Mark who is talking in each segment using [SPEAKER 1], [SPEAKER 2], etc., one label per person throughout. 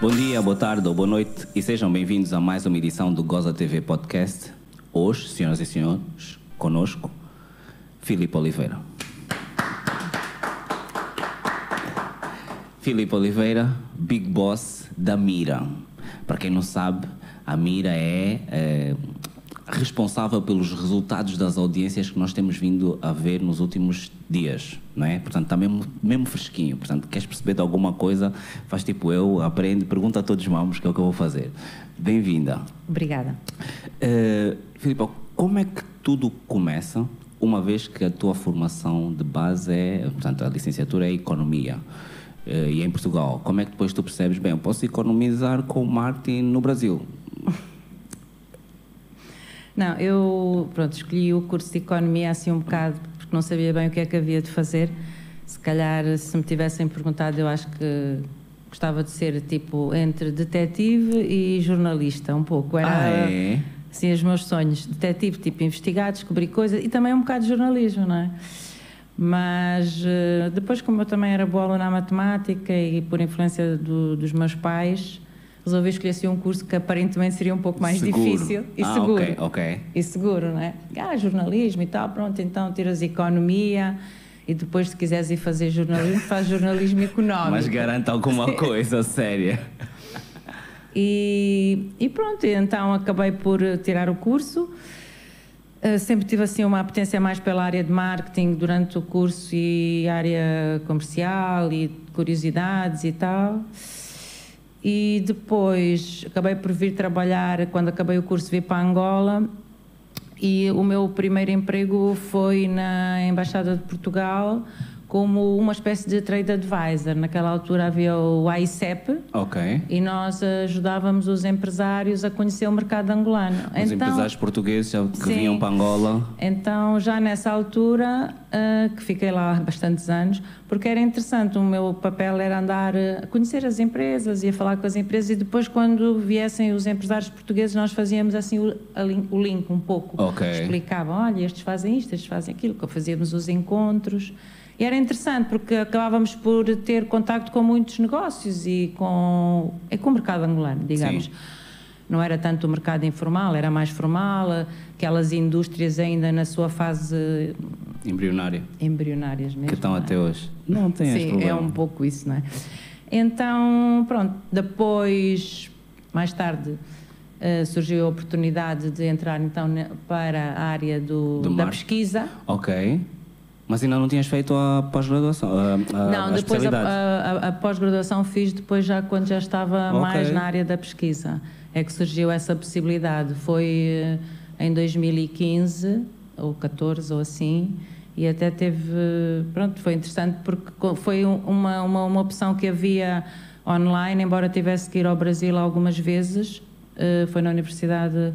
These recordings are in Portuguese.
[SPEAKER 1] Bom dia, boa tarde ou boa noite e sejam bem-vindos a mais uma edição do Goza TV Podcast. Hoje, senhoras e senhores, conosco, Filipe Oliveira. Filipe Oliveira, Big Boss da Mira. Para quem não sabe, a Mira é, é responsável pelos resultados das audiências que nós temos vindo a ver nos últimos dias, não é? Portanto, está mesmo, mesmo fresquinho. Portanto, queres perceber de alguma coisa, faz tipo eu, aprende, pergunta a todos os mamos, que é o que eu vou fazer. Bem-vinda.
[SPEAKER 2] Obrigada.
[SPEAKER 1] Uh, Filipe, como é que tudo começa, uma vez que a tua formação de base é, portanto, a licenciatura é Economia, uh, e é em Portugal. Como é que depois tu percebes, bem, eu posso economizar com marketing no Brasil?
[SPEAKER 2] Não, eu pronto, escolhi o curso de Economia assim um bocado porque não sabia bem o que é que havia de fazer. Se calhar, se me tivessem perguntado, eu acho que gostava de ser tipo entre detetive e jornalista, um pouco. Era
[SPEAKER 1] ah, é?
[SPEAKER 2] assim os meus sonhos. Detetive, tipo, investigar, descobrir coisas e também um bocado de jornalismo, não é? Mas eh, depois, como eu também era boa na matemática e por influência do, dos meus pais, resolvi escolher assim, um curso que aparentemente seria um pouco mais
[SPEAKER 1] seguro.
[SPEAKER 2] difícil e
[SPEAKER 1] ah,
[SPEAKER 2] seguro.
[SPEAKER 1] Okay, ok.
[SPEAKER 2] E seguro, não é? Ah, jornalismo e tal, pronto, então tiras economia e depois se quiseres ir fazer jornalismo, faz jornalismo económico.
[SPEAKER 1] Mas garanta alguma coisa séria.
[SPEAKER 2] E, e pronto, então acabei por tirar o curso. Uh, sempre tive assim uma apetência mais pela área de marketing durante o curso e área comercial e curiosidades e tal. E depois acabei por vir trabalhar, quando acabei o curso, vir para Angola. E o meu primeiro emprego foi na Embaixada de Portugal como uma espécie de trade advisor. Naquela altura havia o AICEP
[SPEAKER 1] Ok.
[SPEAKER 2] e nós ajudávamos os empresários a conhecer o mercado angolano.
[SPEAKER 1] Os então, empresários portugueses que sim, vinham para Angola.
[SPEAKER 2] Então, já nessa altura, uh, que fiquei lá há bastantes anos, porque era interessante, o meu papel era andar a conhecer as empresas e a falar com as empresas e depois quando viessem os empresários portugueses nós fazíamos assim o, o link um pouco.
[SPEAKER 1] Okay.
[SPEAKER 2] Explicavam, olha, estes fazem isto, estes fazem aquilo, fazíamos os encontros. E era interessante porque acabávamos por ter contacto com muitos negócios e com, é com o mercado angolano, digamos.
[SPEAKER 1] Sim.
[SPEAKER 2] Não era tanto o mercado informal, era mais formal, aquelas indústrias ainda na sua fase
[SPEAKER 1] embrionária.
[SPEAKER 2] Embrionárias mesmo.
[SPEAKER 1] Que estão
[SPEAKER 2] é?
[SPEAKER 1] até hoje. Não tem
[SPEAKER 2] Sim, é um pouco isso, não é? Então, pronto, depois, mais tarde, uh, surgiu a oportunidade de entrar então para a área do,
[SPEAKER 1] do
[SPEAKER 2] da pesquisa.
[SPEAKER 1] Ok. Mas ainda não tinhas feito a pós-graduação?
[SPEAKER 2] Não,
[SPEAKER 1] a
[SPEAKER 2] depois a, a, a pós-graduação fiz depois já quando já estava okay. mais na área da pesquisa. É que surgiu essa possibilidade. Foi eh, em 2015 ou 14 ou assim e até teve pronto foi interessante porque foi uma, uma, uma opção que havia online embora tivesse que ir ao Brasil algumas vezes uh, foi na Universidade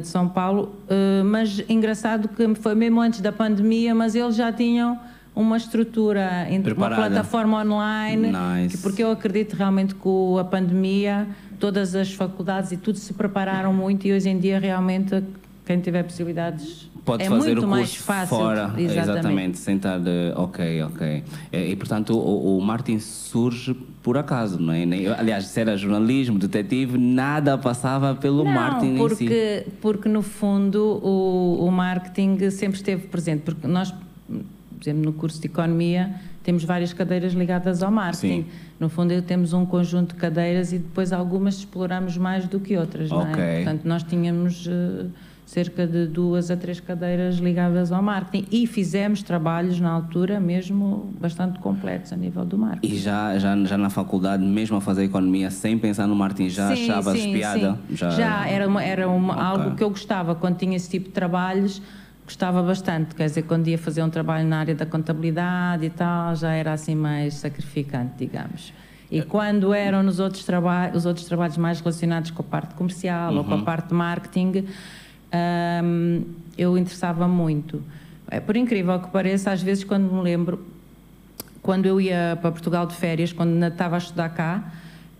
[SPEAKER 2] de São Paulo, eh, mas engraçado que foi mesmo antes da pandemia, mas eles já tinham uma estrutura,
[SPEAKER 1] Preparada.
[SPEAKER 2] uma plataforma online,
[SPEAKER 1] nice.
[SPEAKER 2] porque eu acredito realmente que com a pandemia todas as faculdades e tudo se prepararam muito e hoje em dia realmente quem tiver possibilidades
[SPEAKER 1] pode
[SPEAKER 2] é
[SPEAKER 1] fazer o curso
[SPEAKER 2] mais fácil.
[SPEAKER 1] fora,
[SPEAKER 2] exatamente.
[SPEAKER 1] exatamente sentar de, ok, ok. E, e portanto o, o, Martin surge por acaso, não é? Aliás, se era jornalismo, detetive, nada passava pelo
[SPEAKER 2] não,
[SPEAKER 1] marketing
[SPEAKER 2] porque,
[SPEAKER 1] em si.
[SPEAKER 2] porque no fundo o, o marketing sempre esteve presente, porque nós, por exemplo, no curso de economia temos várias cadeiras ligadas ao marketing.
[SPEAKER 1] Sim.
[SPEAKER 2] No fundo, temos um conjunto de cadeiras e depois algumas exploramos mais do que outras, não é? Portanto, nós tínhamos uh, cerca de duas a três cadeiras ligadas ao marketing e fizemos trabalhos na altura mesmo bastante completos a nível do marketing.
[SPEAKER 1] E já, já, já na faculdade, mesmo a fazer economia, sem pensar no marketing, já sim, achavas
[SPEAKER 2] sim,
[SPEAKER 1] piada?
[SPEAKER 2] Sim. Já, já era, uma, era uma, okay. algo que eu gostava quando tinha esse tipo de trabalhos gostava bastante, quer dizer, quando ia fazer um trabalho na área da contabilidade e tal, já era assim mais sacrificante, digamos. E quando eram nos outros trabalhos, os outros trabalhos mais relacionados com a parte comercial uhum. ou com a uhum. parte de marketing, um, eu interessava muito. É, por incrível que pareça, às vezes quando me lembro, quando eu ia para Portugal de férias, quando estava a estudar cá,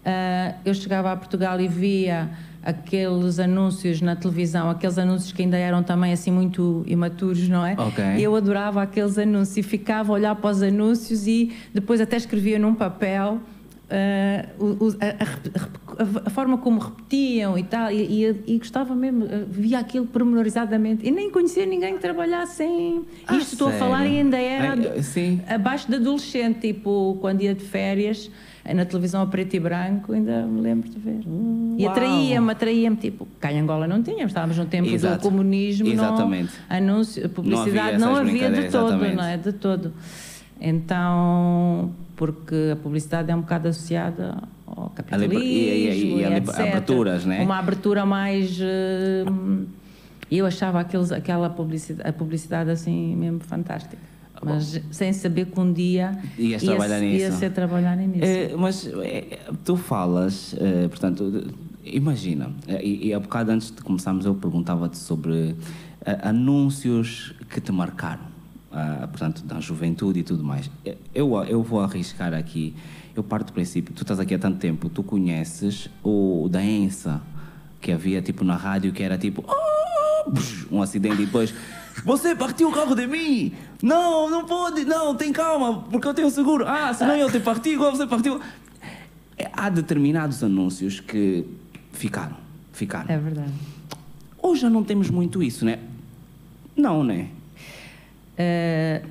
[SPEAKER 2] uh, eu chegava a Portugal e via aqueles anúncios na televisão, aqueles anúncios que ainda eram também assim muito imaturos, não é?
[SPEAKER 1] Okay.
[SPEAKER 2] Eu adorava aqueles anúncios e ficava a olhar para os anúncios e depois até escrevia num papel Uh, a, a, a, forma como repetiam e tal, e, e, e, gostava mesmo, via aquilo pormenorizadamente, e nem conhecia ninguém que trabalhasse em. Ah, Isto estou a falar e ainda era Ai, abaixo de adolescente, tipo, quando ia de férias na televisão a preto e branco, ainda me lembro de ver. Uau. E atraía-me, atraía-me, tipo, cá em Angola não tínhamos, estávamos no tempo Exato. do comunismo, exatamente. não, anúncio, publicidade não havia, não havia de todo, não é? De todo. Então, porque a publicidade é um bocado associada ao capitalismo e, e, e, e aberturas, né? Uma abertura mais... Uh, eu achava aqueles, aquela publicidade, a publicidade assim mesmo fantástica mas sem saber que um dia
[SPEAKER 1] ia, trabalhar
[SPEAKER 2] ia,
[SPEAKER 1] nisso.
[SPEAKER 2] ia ser trabalhar nisso. É,
[SPEAKER 1] mas é, tu falas, é, portanto, imagina, e, e há bocado antes de começarmos eu perguntava-te sobre anúncios que te marcaram, portanto, da juventude e tudo mais. Eu, eu vou arriscar aqui, eu parto do princípio, tu estás aqui há tanto tempo, tu conheces o da ENSA, que havia tipo na rádio, que era tipo, oh! um acidente e depois você partiu o carro de mim! Não, não pode, não, tem calma, porque eu tenho seguro. Ah, senão eu te parti igual você partiu. É, há determinados anúncios que ficaram, ficaram.
[SPEAKER 2] É verdade.
[SPEAKER 1] Hoje já não temos muito isso, né? Não, né?
[SPEAKER 2] Uh,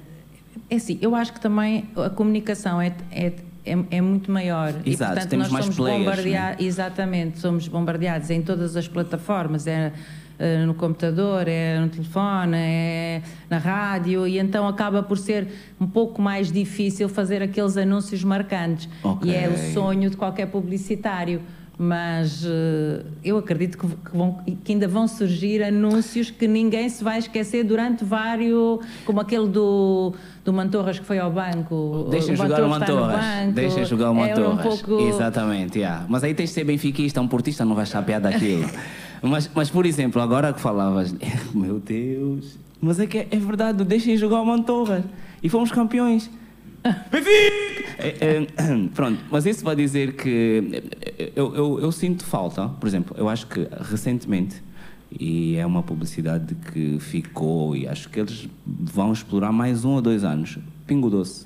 [SPEAKER 2] é assim, eu acho que também a comunicação é, é é, é, muito maior.
[SPEAKER 1] Exato, e, portanto, temos nós mais somos bombardeados.
[SPEAKER 2] Né? Exatamente, somos bombardeados em todas as plataformas. É, eh, no computador, é no telefone, é na rádio, e então acaba por ser um pouco mais difícil fazer aqueles anúncios marcantes. Okay. E é o sonho de qualquer publicitário mas uh, eu acredito que, vão, que, ainda vão surgir anúncios que ninguém se vai esquecer durante vários, como aquele do, do Mantorras que foi ao banco.
[SPEAKER 1] Deixa jogar o Mantorras. Deixa jogar o Mantorras. É um pouco... Exatamente, yeah. mas aí tens de ser benfiquista, um portista não vai chapear daquilo. Mas, mas, por exemplo, agora que falavas, meu Deus, mas é que é, é verdade, deixem jogar o Mantorras. E fomos campeões. É, é, pronto, mas isso vai dizer que eu, eu, eu, sinto falta, por exemplo, eu acho que recentemente, e é uma publicidade que ficou, e acho que eles vão explorar mais um ou dois anos, Pingo Doce.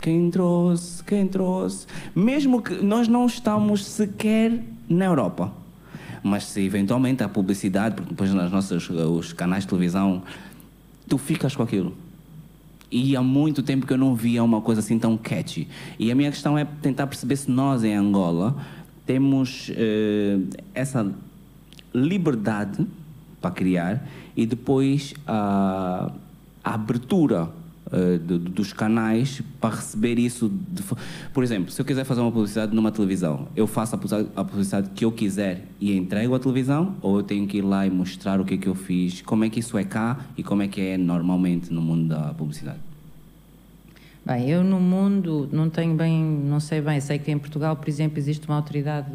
[SPEAKER 1] Quem trouxe, quem trouxe. Mesmo que nós não estamos sequer na Europa mas se eventualmente há publicidade, porque depois nas nossas os canais de televisão, tu ficas com aquilo. E há muito tempo que eu não via uma coisa assim tão catchy. E a minha questão é tentar perceber se nós em Angola temos eh, essa liberdade para criar e depois a, a abertura uh, de, dos canais para receber isso. De, por exemplo, se eu quiser fazer uma publicidade numa televisão, eu faço a publicidade, a publicidade, que eu quiser e entrego à televisão, ou eu tenho que ir lá e mostrar o que é que eu fiz, como é que isso é cá e como é que é normalmente no mundo da publicidade?
[SPEAKER 2] Bem, eu no mundo não tenho bem, não sei bem, sei que em Portugal, por exemplo, existe uma autoridade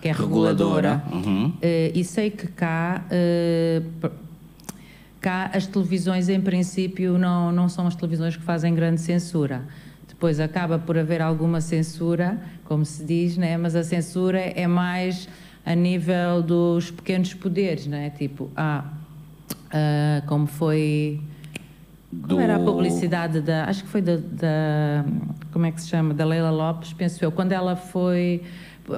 [SPEAKER 2] que é reguladora, reguladora. Uhum. Uh, e sei que cá uh, Cá as televisões, em princípio, não, não são as televisões que fazem grande censura. Depois acaba por haver alguma censura, como se diz, né? mas a censura é mais a nível dos pequenos poderes, né? tipo, ah, ah como foi. Do... Como era a publicidade da. Acho que foi da, da, Como é que se chama? Da Leila Lopes, penso eu, quando ela foi.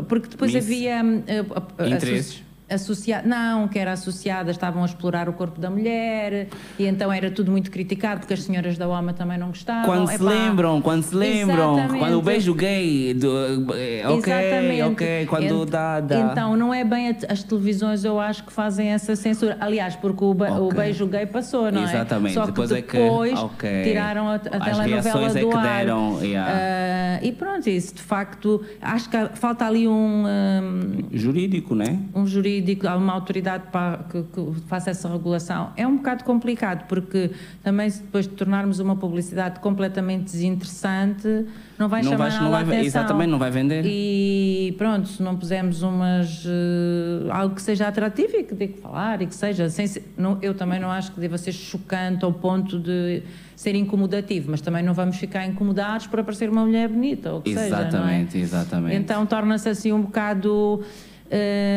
[SPEAKER 2] Porque depois Miss havia.
[SPEAKER 1] Uh, Interesses
[SPEAKER 2] associada, não, que era associada, estavam a explorar o corpo da mulher e então era tudo muito criticado porque as senhoras da OMA também não gostavam.
[SPEAKER 1] Quando Epá, se lembram, quando se lembram, exatamente. quando o beijo gay, do, eh, ok, exatamente. ok, quando Ent, dá, dá.
[SPEAKER 2] Então não é bem as televisões, eu acho que fazem essa censura. Aliás, porque o, okay. o beijo gay passou, não
[SPEAKER 1] é? Exatamente.
[SPEAKER 2] Só que depois, depois é que, okay. tiraram a, a telenovela do é que ar. Deram, yeah. uh, e pronto, isso de facto, acho que falta ali um, um
[SPEAKER 1] jurídico, né?
[SPEAKER 2] Um jurídico jurídico, há uma autoridade para, que, que, faça essa regulação. É um bocado complicado, porque também se depois de tornarmos uma publicidade completamente desinteressante, não vai não chamar vai, não vai, atenção.
[SPEAKER 1] Exatamente, não vai vender.
[SPEAKER 2] E pronto, se não pusermos umas, uh, algo que seja atrativo e que dê que falar e que seja... Sem, não, eu também não acho que deva ser chocante ao ponto de ser incomodativo, mas também não vamos ficar incomodados por aparecer uma mulher bonita, ou que
[SPEAKER 1] exatamente,
[SPEAKER 2] seja,
[SPEAKER 1] é? Exatamente,
[SPEAKER 2] Então torna-se assim um bocado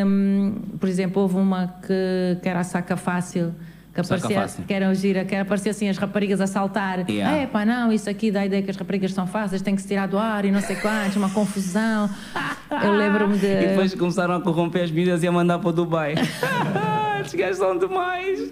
[SPEAKER 2] um, por exemplo, houve uma que, que era a saca fácil, que aparecia, que eram gira, que aparecia assim as raparigas a saltar. Yeah. É pá, não, isso aqui dá a ideia que as raparigas são fáceis, tem que se tirar do ar e não sei quantos, uma confusão. Eu lembro-me de.
[SPEAKER 1] E depois começaram a corromper as medidas e a mandar para o Dubai. Os gajos são demais.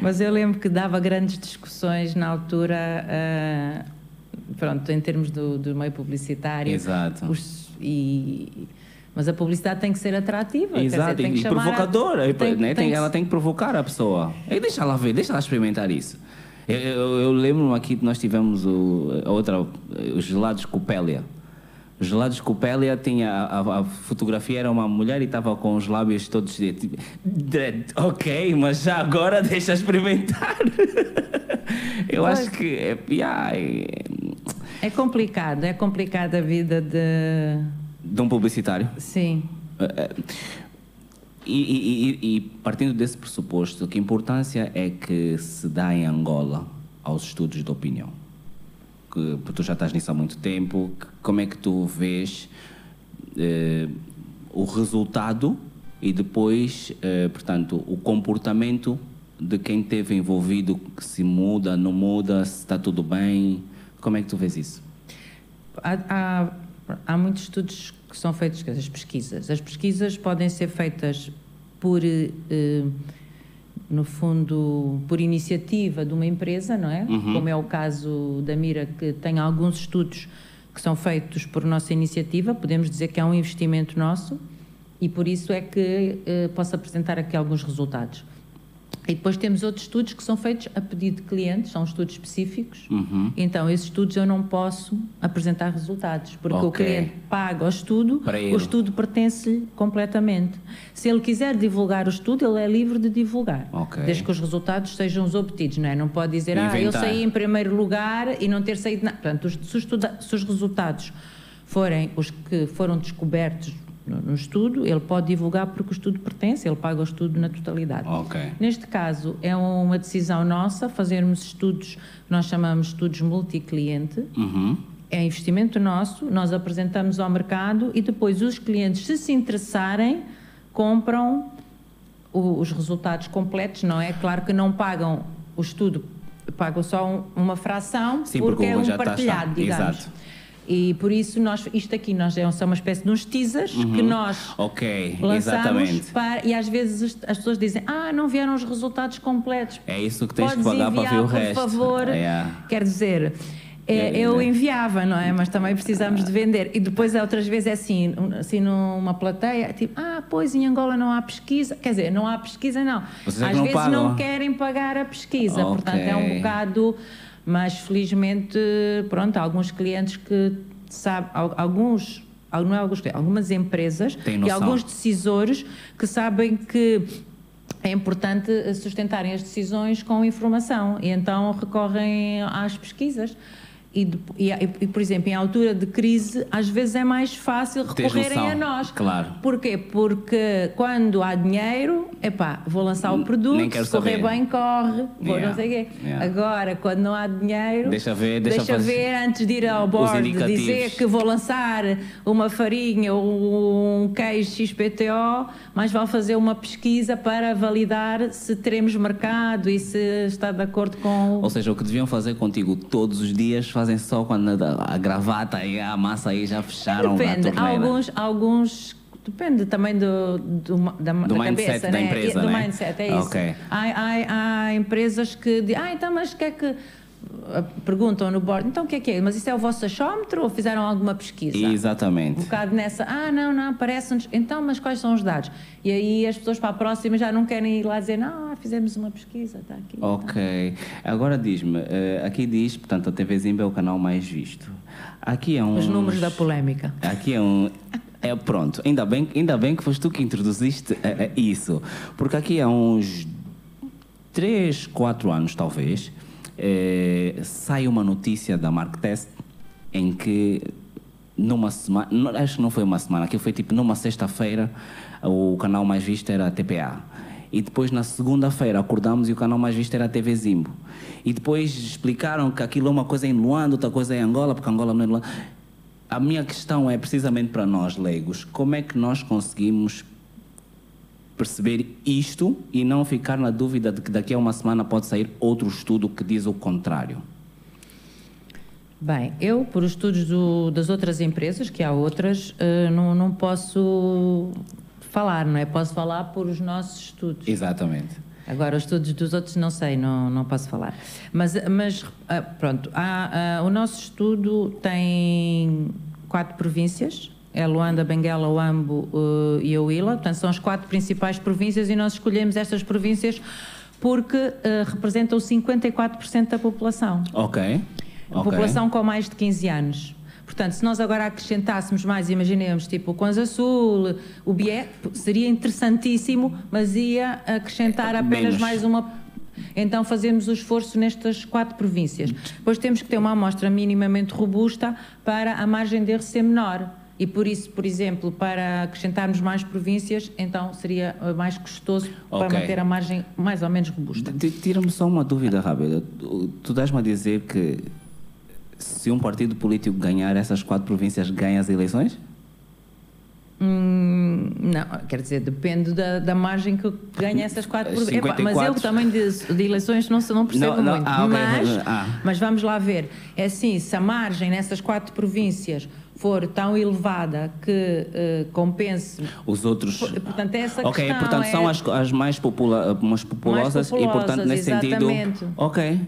[SPEAKER 2] Mas eu lembro que dava grandes discussões na altura, uh, pronto, em termos do, do meio publicitário.
[SPEAKER 1] Exato.
[SPEAKER 2] Os, e, mas a publicidade tem que ser atrativa.
[SPEAKER 1] Exato,
[SPEAKER 2] dizer,
[SPEAKER 1] e, provocadora. Tem, né? tem, ela tem que provocar a pessoa. E deixa ela ver, deixa ela experimentar isso. Eu, eu, eu lembro-me aqui que nós tivemos o, outra, os gelados Copélia. Os gelados Copélia tinha a, a, a, fotografia era uma mulher e estava com os lábios todos tipo, ok, mas já agora deixa experimentar. eu pois. acho que é, yeah, é,
[SPEAKER 2] complicado, é complicada a vida de
[SPEAKER 1] de um publicitário?
[SPEAKER 2] Sim. É, é,
[SPEAKER 1] e, e, e, partindo desse pressuposto, que importância é que se dá em Angola aos estudos de opinião? Que, porque tu já estás nisso há muito tempo, como é que tu vês eh, o resultado e depois, eh, portanto, o comportamento de quem esteve envolvido, que se muda, não muda, se está tudo bem? Como é que tu vês isso?
[SPEAKER 2] Há, há, há muitos estudos que são feitas as pesquisas. As pesquisas podem ser feitas por, eh, no fundo, por iniciativa de uma empresa, não é? Uhum. Como é o caso da Mira, que tem alguns estudos que são feitos por nossa iniciativa, podemos dizer que é um investimento nosso e por isso é que eh, posso apresentar aqui alguns resultados. E depois temos outros estudos que são feitos a pedido de clientes, são estudos específicos. Uhum. Então, esses estudos eu não posso apresentar resultados, porque okay. o cliente paga o estudo, o estudo pertence-lhe completamente. Se ele quiser divulgar o estudo, ele é livre de divulgar, okay. desde que os resultados sejam os obtidos, não é? Não pode dizer, Inventar. ah, eu saí em primeiro lugar e não ter saído nada. Portanto, se os, se os resultados forem os que foram descobertos no, no, estudo, ele pode divulgar porque o estudo pertence, ele paga o estudo na totalidade.
[SPEAKER 1] Okay.
[SPEAKER 2] Neste caso, é uma decisão nossa fazermos estudos, nós chamamos estudos multicliente. Uhum. É investimento nosso, nós apresentamos ao mercado e depois os clientes, se se interessarem, compram o, os resultados completos, não é? Claro que não pagam o estudo, pagam só um, uma fração,
[SPEAKER 1] Sim,
[SPEAKER 2] porque,
[SPEAKER 1] porque
[SPEAKER 2] é um partilhado, digamos. Exato. E por isso, nós, isto aqui nós é uma espécie de uns teasers uhum. que nós
[SPEAKER 1] okay,
[SPEAKER 2] lançamos
[SPEAKER 1] exatamente.
[SPEAKER 2] Para, e às vezes as pessoas dizem, ah, não vieram os resultados completos.
[SPEAKER 1] É isso que tens Podes que pagar para ver o resto.
[SPEAKER 2] por favor. Yeah. Quer dizer, é, eu enviava, não é? Mas também precisamos de vender. E depois outras vezes é assim, assim numa plateia, tipo, ah, pois em Angola não há pesquisa. Quer dizer, não há pesquisa, não.
[SPEAKER 1] Vocês
[SPEAKER 2] Às
[SPEAKER 1] não
[SPEAKER 2] vezes
[SPEAKER 1] pagam.
[SPEAKER 2] não querem pagar a pesquisa. Okay. Portanto, é um bocado mas felizmente, pronto, alguns clientes que sabem, alguns não é alguns, algumas empresas e alguns decisores que sabem que é importante sustentarem as decisões com informação e então recorrem às pesquisas. E, e, e, por exemplo, em altura de crise, às vezes é mais fácil recorrerem a nós.
[SPEAKER 1] Claro.
[SPEAKER 2] Porquê? Porque quando há dinheiro, epá, vou lançar o produto, se correr bem, corre, vou yeah. não sei o quê. Yeah. Agora, quando não há dinheiro,
[SPEAKER 1] deixa ver, deixa,
[SPEAKER 2] deixa ver antes de ir ao board, dizer que vou lançar uma farinha ou um queijo XPTO, mas vão fazer uma pesquisa para validar se teremos mercado e se está de acordo com.
[SPEAKER 1] Ou seja, o que deviam fazer contigo todos os dias fazem só quando a, gravata e a massa aí já fecharam
[SPEAKER 2] Depende, alguns, alguns Depende também do, do, da,
[SPEAKER 1] do
[SPEAKER 2] da
[SPEAKER 1] mindset
[SPEAKER 2] cabeça,
[SPEAKER 1] da
[SPEAKER 2] né?
[SPEAKER 1] empresa,
[SPEAKER 2] do
[SPEAKER 1] né?
[SPEAKER 2] mindset, é isso.
[SPEAKER 1] Okay.
[SPEAKER 2] Há, há, há, empresas que dizem, ah, então, mas o que é que perguntam no board, então o que é que é? Mas isso é o vosso achómetro ou fizeram alguma pesquisa?
[SPEAKER 1] Exatamente.
[SPEAKER 2] Um bocado nessa, ah, não, não, aparece-nos, então, mas quais são os dados? E aí as pessoas para a próxima já não querem ir lá dizer, não, ah, fizemos uma pesquisa, está aqui.
[SPEAKER 1] Ok. Agora diz-me, eh, aqui diz, portanto, a TV Zimba é o canal mais visto. Aqui é um.
[SPEAKER 2] Os números da polémica.
[SPEAKER 1] Aqui é um. É, pronto, ainda bem, ainda bem que foste tu que introduziste é, é, isso. Porque aqui há uns 3, 4 anos, talvez, é, sai uma notícia da Mark Test em que numa semana, acho que não foi uma semana, aqui foi tipo numa sexta-feira, o canal mais visto era a TPA. E depois na segunda-feira acordamos e o canal mais visto era a TV Zimbo. E depois explicaram que aquilo é uma coisa em Luanda, outra coisa em Angola, porque Angola não é Luanda. A minha questão é precisamente para nós leigos, como é que nós conseguimos perceber isto e não ficar na dúvida de que daqui a uma semana pode sair outro estudo que diz o contrário?
[SPEAKER 2] Bem, eu, por estudos do, das outras empresas, que há outras, uh, não, não posso falar, não é? Posso falar por os nossos estudos.
[SPEAKER 1] Exatamente.
[SPEAKER 2] Agora, os estudos dos outros não sei, não, não posso falar. Mas, mas ah, pronto, há, uh, o nosso estudo tem quatro províncias, é Luanda, Benguela, Oambo uh, e Ouila, portanto são as quatro principais províncias e nós escolhemos estas províncias porque uh, representam 54% da população.
[SPEAKER 1] Ok.
[SPEAKER 2] A okay. população com mais de 15 anos. Portanto, se nós agora acrescentássemos mais, imaginemos, tipo o Kwanza Sul, o BIE, seria interessantíssimo, mas ia acrescentar apenas Menos. mais uma então fazemos o esforço nestas quatro províncias. Depois temos que ter uma amostra minimamente robusta para a margem de erro ser menor. E por isso, por exemplo, para acrescentarmos mais províncias, então seria mais custoso okay. para manter a margem mais ou menos robusta.
[SPEAKER 1] Tira-me só uma dúvida rápida. Tu dás-me a dizer que se um partido político ganhar essas quatro províncias, ganha as eleições?
[SPEAKER 2] Hum, não, quer dizer, depende da, da margem que ganha essas quatro províncias. Mas eu também de, de eleições não, não percebo não, não, muito. Ah, okay. mas, ah. mas vamos lá ver. É assim, se a margem nessas quatro províncias for tão elevada que uh, compense
[SPEAKER 1] os outros.
[SPEAKER 2] Portanto, é essa
[SPEAKER 1] ok,
[SPEAKER 2] questão.
[SPEAKER 1] portanto, é... são as, as mais, popula mais, populosas, mais populosas e, portanto, nesse exatamente. sentido. Ok,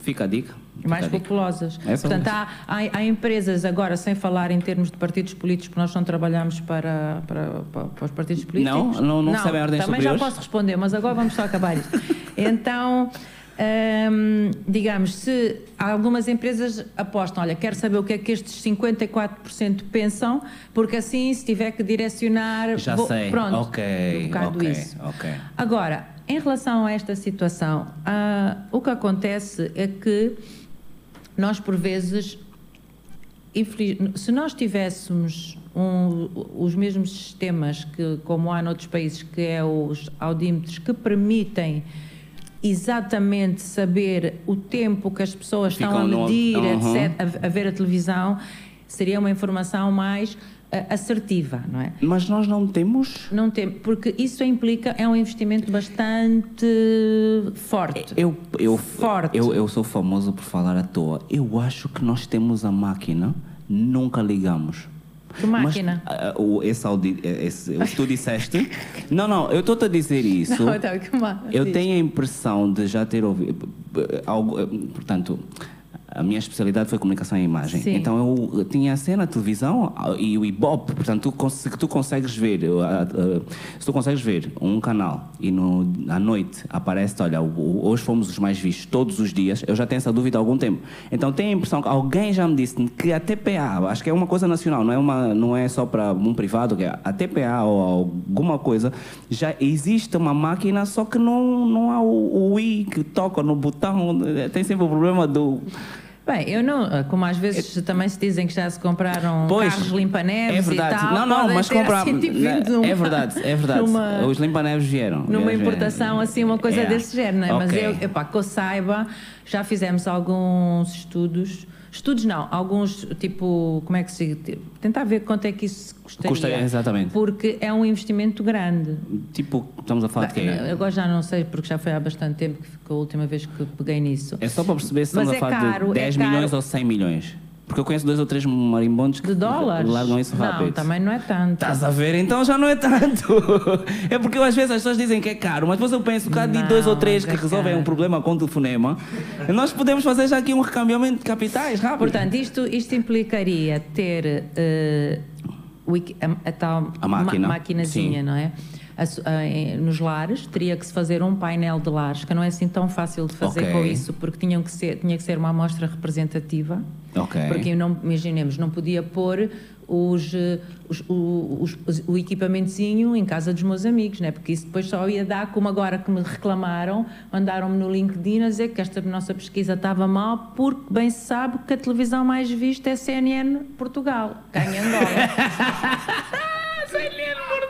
[SPEAKER 1] fica a dica
[SPEAKER 2] mais populosas. É Portanto, há, há, há, empresas agora, sem falar em termos de partidos políticos, porque nós não trabalhamos para, para, para, para os partidos políticos.
[SPEAKER 1] Não, não, não, não sabem a ordem
[SPEAKER 2] Também
[SPEAKER 1] superior.
[SPEAKER 2] já posso responder, mas agora vamos só acabar isto. Então, hum, digamos, se algumas empresas apostam, olha, quero saber o que é que estes 54% pensam, porque assim, se tiver que direcionar...
[SPEAKER 1] Já vou, sei,
[SPEAKER 2] pronto,
[SPEAKER 1] ok,
[SPEAKER 2] um
[SPEAKER 1] ok,
[SPEAKER 2] isso. Agora, em relação a esta situação, uh, o que acontece é que nós por vezes, se nós tivéssemos um, os mesmos sistemas que, como há noutros países, que é os audímetros, que permitem exatamente saber o tempo que as pessoas Ficam estão a medir, no... uhum. etc., a, a ver a televisão, seria uma informação mais assertiva, não é?
[SPEAKER 1] Mas nós não temos?
[SPEAKER 2] Não temos, porque isso implica, é um investimento bastante forte.
[SPEAKER 1] Eu, eu, forte. Eu, eu sou famoso por falar à toa. Eu acho que nós temos a máquina, nunca ligamos.
[SPEAKER 2] Que máquina?
[SPEAKER 1] Mas, uh, o, esse, audi, esse, o tu disseste. não, não, eu estou a dizer isso. Não,
[SPEAKER 2] então, que
[SPEAKER 1] eu tenho a impressão de já ter ouvido. Algo, portanto, a minha especialidade foi comunicação e imagem. Sim. Então eu tinha a cena, a televisão e o Ibope. Portanto, tu, cons tu consegues ver, se tu consegues ver um canal e no, à noite aparece, olha, hoje fomos os mais vistos todos os dias, eu já tenho essa dúvida há algum tempo. Então tenho a impressão que alguém já me disse que a TPA, acho que é uma coisa nacional, não é, uma, não é só para um privado, que é a TPA ou alguma coisa, já existe uma máquina, só que não, não há o, o I que toca no botão, tem sempre o problema do
[SPEAKER 2] Bem, eu não, como às vezes é, também se dizem que já se compraram pois, carros limpa-neves
[SPEAKER 1] é verdade.
[SPEAKER 2] e tal.
[SPEAKER 1] Não, não, mas comprar. Assim, tipo, é verdade, é verdade. Numa, Os limpa-neves vieram.
[SPEAKER 2] Numa importação, assim, uma coisa é. desse género, não é? Okay. Mas eu, epá, que eu saiba, já fizemos alguns estudos Estudos não, alguns, tipo, como é que se. Tentar ver quanto é que isso custaria. Custa,
[SPEAKER 1] exatamente.
[SPEAKER 2] Porque é um investimento grande.
[SPEAKER 1] Tipo, estamos a falar de quê?
[SPEAKER 2] Agora já não sei, porque já foi há bastante tempo que ficou a última vez que peguei nisso.
[SPEAKER 1] É só para perceber se estamos Mas a é falar caro, de 10 é milhões ou 100 milhões. Porque eu conheço dois ou três marimbondos que
[SPEAKER 2] dólares?
[SPEAKER 1] largam isso rápido.
[SPEAKER 2] Não, também não é tanto.
[SPEAKER 1] Estás a ver? Então já não é tanto. É porque às vezes as pessoas dizem que é caro, mas depois eu penso que há de dois ou três que é resolvem um problema com o telefonema, nós podemos fazer já aqui um recambiamento de capitais rápido.
[SPEAKER 2] Portanto, isto, isto implicaria ter uh, a, a, tal
[SPEAKER 1] a máquina.
[SPEAKER 2] Ma maquinazinha, Sim. não é? Nos lares, teria que se fazer um painel de lares, que não é assim tão fácil de fazer okay. com isso, porque tinham que ser, tinha que ser uma amostra representativa.
[SPEAKER 1] Okay.
[SPEAKER 2] Porque não, imaginemos, não podia pôr os, os, os, os, o equipamentozinho em casa dos meus amigos, né? porque isso depois só ia dar, como agora que me reclamaram, mandaram-me no LinkedIn a dizer que esta nossa pesquisa estava mal, porque bem se sabe que a televisão mais vista é CNN Portugal, ganha dólar.
[SPEAKER 1] CNN Portugal!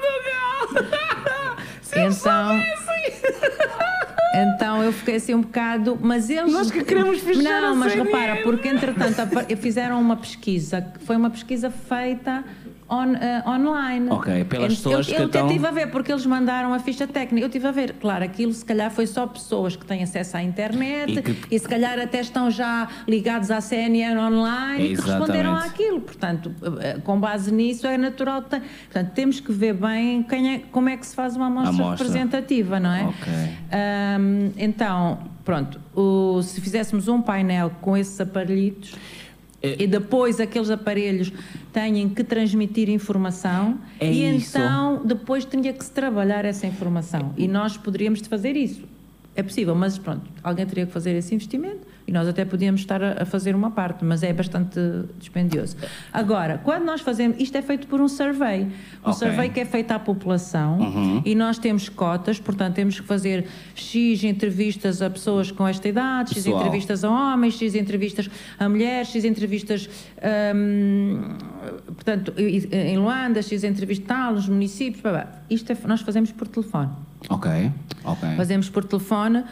[SPEAKER 2] Então, então eu fiquei assim um bocado, mas eles
[SPEAKER 1] nós que queremos fechar
[SPEAKER 2] não, mas repara, porque entretanto fizeram uma pesquisa, foi uma pesquisa feita on, uh, online.
[SPEAKER 1] Ok, pelas pessoas
[SPEAKER 2] eu,
[SPEAKER 1] que
[SPEAKER 2] eu
[SPEAKER 1] estão...
[SPEAKER 2] Eu estive a ver, porque eles mandaram a ficha técnica. Eu estive a ver, claro, aquilo se calhar foi só pessoas que têm acesso à internet e, que... e se calhar até estão já ligados à CNN online Exatamente. e que responderam àquilo. Portanto, eh, com base nisso é natural. Que Portanto, temos que ver bem é, como é que se faz uma amostra, amostra. representativa, não é?
[SPEAKER 1] Ok.
[SPEAKER 2] Um, então, pronto, o, se fizéssemos um painel com esses aparelhitos é. E depois aqueles aparelhos têm que transmitir informação
[SPEAKER 1] é
[SPEAKER 2] e
[SPEAKER 1] isso.
[SPEAKER 2] então depois tinha que se trabalhar essa informação. E nós poderíamos fazer isso. É possível, mas pronto, alguém teria que fazer esse investimento e nós até podíamos estar a, a, fazer uma parte, mas é bastante dispendioso. Agora, quando nós fazemos, isto é feito por um survey, um okay. survey que é feito à população
[SPEAKER 1] uhum.
[SPEAKER 2] e nós temos cotas, portanto temos que fazer X entrevistas a pessoas com esta idade, X entrevistas a homens, X entrevistas a mulheres, X entrevistas, hum, portanto, em Luanda, X entrevistas tal, nos municípios, blá, blá. isto é, nós fazemos por telefone.
[SPEAKER 1] Ok, ok.
[SPEAKER 2] Fazemos por telefone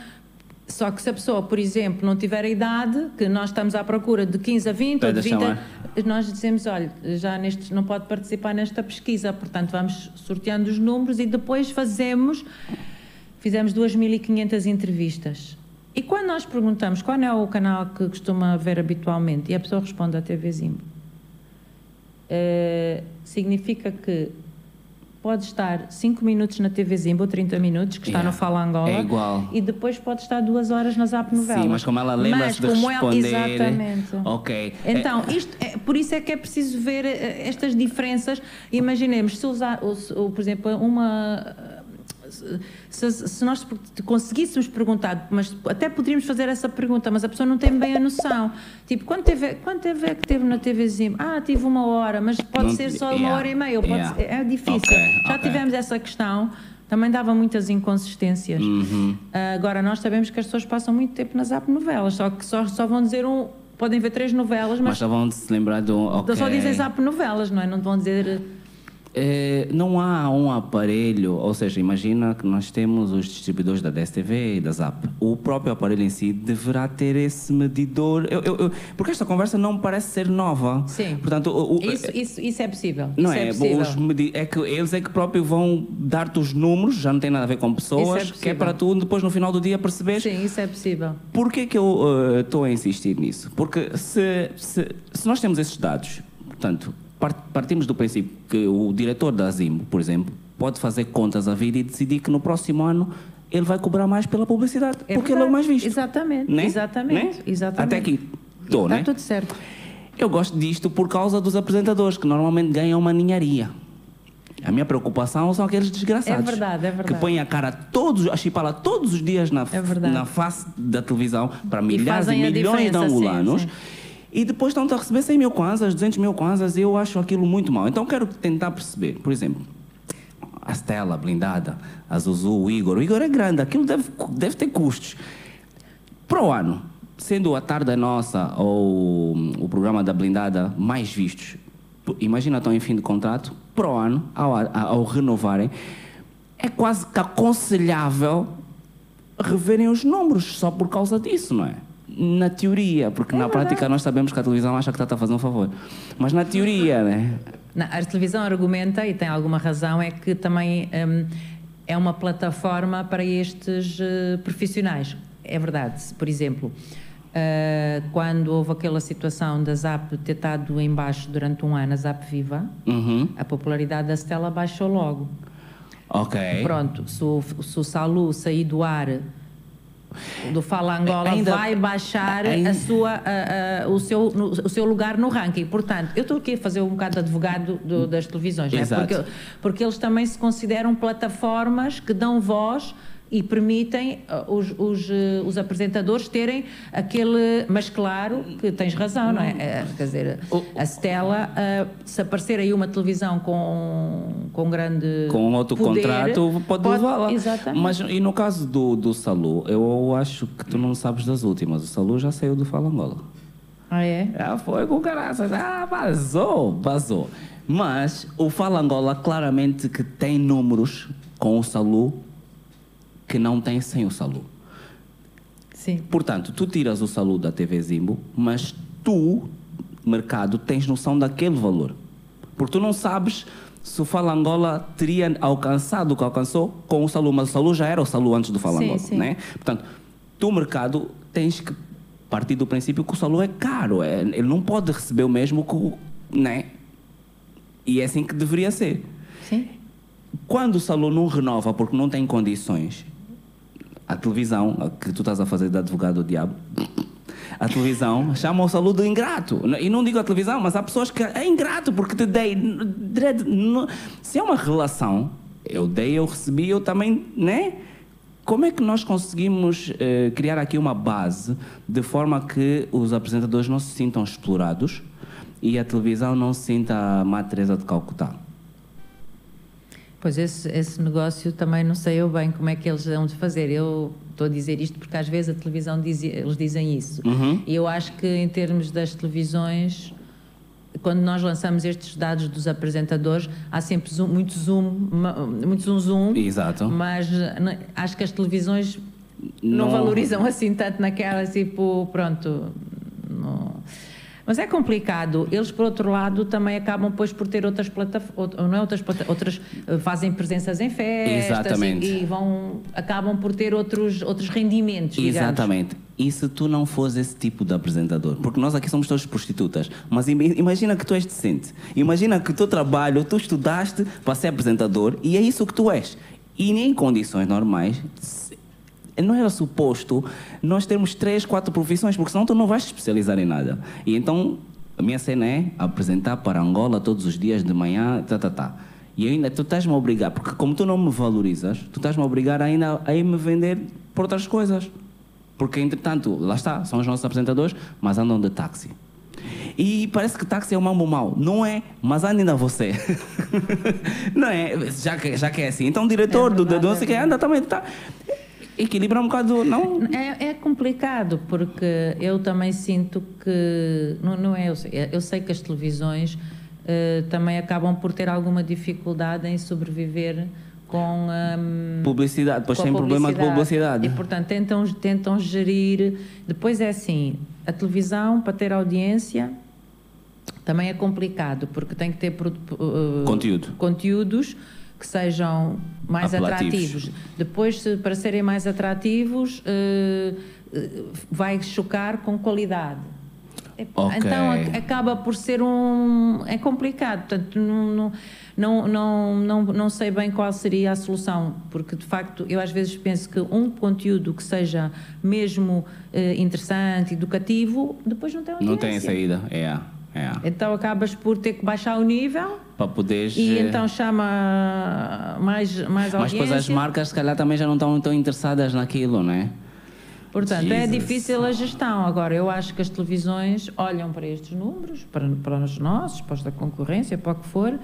[SPEAKER 2] só que se a pessoa, por exemplo, não tiver a idade, que nós estamos à procura de 15 a 20 ou de 20 a, nós dizemos, olha, já neste, não pode participar nesta pesquisa, portanto vamos sorteando os números e depois fazemos, fizemos 2.500 entrevistas. E quando nós perguntamos qual é o canal que costuma ver habitualmente e a pessoa responde a TV Zimbo, uh, significa que pode estar 5 minutos na TV Zimbo, 30 minutos, que está yeah. no Fala Angola.
[SPEAKER 1] É igual.
[SPEAKER 2] E depois pode estar duas horas nas Zap Novelas.
[SPEAKER 1] Sim, mas como ela lembra-se de responder... Ela,
[SPEAKER 2] exatamente.
[SPEAKER 1] Ok.
[SPEAKER 2] Então, isto é, por isso é que é preciso ver eh, estas diferenças. Imaginemos, se usar, por exemplo, uma se, se, nós conseguíssemos perguntar, mas até poderíamos fazer essa pergunta, mas a pessoa não tem bem a noção. Tipo, quanto TV, quanto TV é que teve na TVzinho? Ah, tive uma hora, mas pode não, ser só uma yeah, hora e meia. Yeah. Ser, é difícil. Okay, Já okay. tivemos essa questão. Também dava muitas inconsistências.
[SPEAKER 1] Uhum.
[SPEAKER 2] Uh, agora, nós sabemos que as pessoas passam muito tempo nas app novelas, só que só, só vão dizer um. Podem ver três novelas, mas.
[SPEAKER 1] Mas só vão se lembrar de um. Okay.
[SPEAKER 2] Só dizem zap novelas, não é? Não vão dizer
[SPEAKER 1] é, não há um aparelho, ou seja, imagina que nós temos os distribuidores da DSTV e da ZAP. O próprio aparelho em si deverá ter esse medidor. Eu, eu, eu, porque esta conversa não parece ser nova.
[SPEAKER 2] Sim.
[SPEAKER 1] Portanto, o,
[SPEAKER 2] isso, isso, isso, é possível.
[SPEAKER 1] Não é?
[SPEAKER 2] é, possível.
[SPEAKER 1] Os, é que eles é que próprio vão dar-te os números, já não tem nada a ver com pessoas, é que é para tu depois no final do dia perceber.
[SPEAKER 2] Sim, isso é possível.
[SPEAKER 1] Por que, eu uh, estou a insistir nisso? Porque se, se, se nós temos esses dados, portanto partimos do princípio que o diretor da Zimbo, por exemplo, pode fazer contas à vida e decidir que no próximo ano ele vai cobrar mais pela publicidade, é porque verdade. ele é o mais visto.
[SPEAKER 2] Exatamente,
[SPEAKER 1] né?
[SPEAKER 2] exatamente, né? exatamente.
[SPEAKER 1] Até aqui estou,
[SPEAKER 2] Está
[SPEAKER 1] né?
[SPEAKER 2] tudo certo.
[SPEAKER 1] Eu gosto disto por causa dos apresentadores, que normalmente ganham uma ninharia. A minha preocupação são aqueles desgraçados.
[SPEAKER 2] É verdade, é verdade.
[SPEAKER 1] Que põem a cara todos, a chipala todos os dias na,
[SPEAKER 2] é
[SPEAKER 1] na face da televisão para milhares e, e milhões de angolanos. Sim, sim e depois estão a receber 100 mil kwanzas, 200 mil kwanzas, e eu acho aquilo muito mal. Então quero tentar perceber, por exemplo, a Stella blindada, a Zuzu, o Igor. O Igor é grande, aquilo deve, deve ter custos. Para o ano, sendo a tarde nossa ou o programa da blindada mais vistos, imagina estão em fim de contrato, para o ano, ao, ao renovarem, é quase que aconselhável reverem os números só por causa disso, não é? Na teoria, porque é na verdade. prática nós sabemos que a televisão acha que está a fazer um favor. Mas na teoria, né?
[SPEAKER 2] a televisão argumenta, e tem alguma razão, é que também hum, é uma plataforma para estes uh, profissionais. É verdade. Por exemplo, uh, quando houve aquela situação da ZAP ter estado em baixo durante um ano, a ZAP Viva,
[SPEAKER 1] uhum.
[SPEAKER 2] a popularidade da Stella baixou logo.
[SPEAKER 1] Ok.
[SPEAKER 2] Pronto, se o, se o Salu sair do ar do Fala Angola ainda, vai baixar ainda, a sua, a, a, o, seu, no, o seu lugar no ranking. Portanto, eu estou aqui a fazer um bocado de advogado do, das televisões, é? porque, porque eles também se consideram plataformas que dão voz e permitem uh, os, os, uh, os, apresentadores terem aquele. Mas claro que tens razão, não é? é quer dizer, a Stella, uh, se aparecer aí uma televisão com, com grande.
[SPEAKER 1] Com outro
[SPEAKER 2] poder,
[SPEAKER 1] contrato, pode, pode levá-la.
[SPEAKER 2] Exatamente.
[SPEAKER 1] Mas e no caso do, do Salu, eu acho que tu não sabes das últimas. O Salu já saiu do Fala Angola.
[SPEAKER 2] Ah, é?
[SPEAKER 1] Já foi com caraças. Ah, vazou, vazou. Mas o Fala Angola claramente que tem números com o Salu que não tem sem o Salu.
[SPEAKER 2] Sim.
[SPEAKER 1] Portanto, tu tiras o Salu da TV Zimbo, mas tu, mercado, tens noção daquele valor. Porque tu não sabes se o Fala Angola teria alcançado o que alcançou com o Salu, mas o Salu já era o Salu antes do Fala sim, Angola, sim. né? Portanto, tu mercado tens que partir do princípio que o Salu é caro, é, ele não pode receber o mesmo que o, né? E é assim que deveria ser.
[SPEAKER 2] Sim.
[SPEAKER 1] Quando o Salu não renova porque não tem condições, a televisão, que tu estás a fazer de advogado do diabo, a televisão chama o saludo ingrato. E não digo a televisão, mas há pessoas que é ingrato porque te dei. Se é uma relação, eu dei, eu recebi, eu também, né? Como é que nós conseguimos eh, criar aqui uma base de forma que os apresentadores não se sintam explorados e a televisão não se sinta a Matreza de Calcutá?
[SPEAKER 2] Pois esse, esse negócio também não sei eu bem como é que eles vão de fazer. Eu estou a dizer isto porque às vezes a televisão diz, eles dizem isso.
[SPEAKER 1] Uhum.
[SPEAKER 2] E eu acho que em termos das televisões, quando nós lançamos estes dados dos apresentadores, há sempre zoom, muito zoom, muito zoom zoom.
[SPEAKER 1] Exato.
[SPEAKER 2] Mas acho que as televisões não, não valorizam assim tanto naquela, tipo, pronto. Não mas é complicado. Eles, por outro lado, também acabam depois por ter outras plataformas, não é outras, outras eh, fazem presenças em festas Exatamente. E, vão acabam por ter outros outros rendimentos.
[SPEAKER 1] Exatamente. Digamos. E se tu não fores esse tipo de apresentador? Porque nós aqui somos todos prostitutas, mas imagina que tu és decente. Imagina que o teu trabalho, tu estudaste para ser apresentador e é isso que tu és. E nem em condições normais, não era suposto nós termos três, quatro profissões, porque senão tu não vais te especializar em nada. E então, a minha cena é apresentar para Angola todos os dias de manhã, tá, tá, tá. E ainda tu estás-me a obrigar, porque como tu não me valorizas, tu estás-me a obrigar ainda a ir me vender por outras coisas. Porque, entretanto, lá está, são os nossos apresentadores, mas andam de táxi. E parece que táxi é um mambo mau. Não é, mas anda ainda você. não é? Já que, já que é assim. Então, o diretor é verdade, do, do, do, é que anda também. Tá equilibra um bocado, não?
[SPEAKER 2] É, é, complicado, porque eu também sinto que. Não, não é, eu sei, eu sei que as televisões uh, também acabam por ter alguma dificuldade em sobreviver com um,
[SPEAKER 1] publicidade, depois tem problema de publicidade.
[SPEAKER 2] E portanto tentam, tentam gerir. Depois é assim, a televisão para ter audiência também é complicado, porque tem que ter uh,
[SPEAKER 1] conteúdo.
[SPEAKER 2] conteúdos que sejam mais atrativos. Depois, para serem mais atrativos, uh, vai chocar com qualidade.
[SPEAKER 1] Okay.
[SPEAKER 2] Então acaba por ser um. É complicado, portanto, não, não, não, não, não sei bem qual seria a solução, porque de facto eu às vezes penso que um conteúdo que seja mesmo uh, interessante, educativo, depois não tem
[SPEAKER 1] audiência. Não tem saída, é. É.
[SPEAKER 2] Então acabas por ter que baixar o nível
[SPEAKER 1] para poderes.
[SPEAKER 2] E então chama mais, mais audiência. Mas
[SPEAKER 1] depois as marcas, se calhar, também já não estão tão interessadas naquilo, não é?
[SPEAKER 2] Portanto, Jesus. é difícil a gestão. Agora, eu acho que as televisões olham para estes números, para, para os nossos, para da concorrência, para o que for,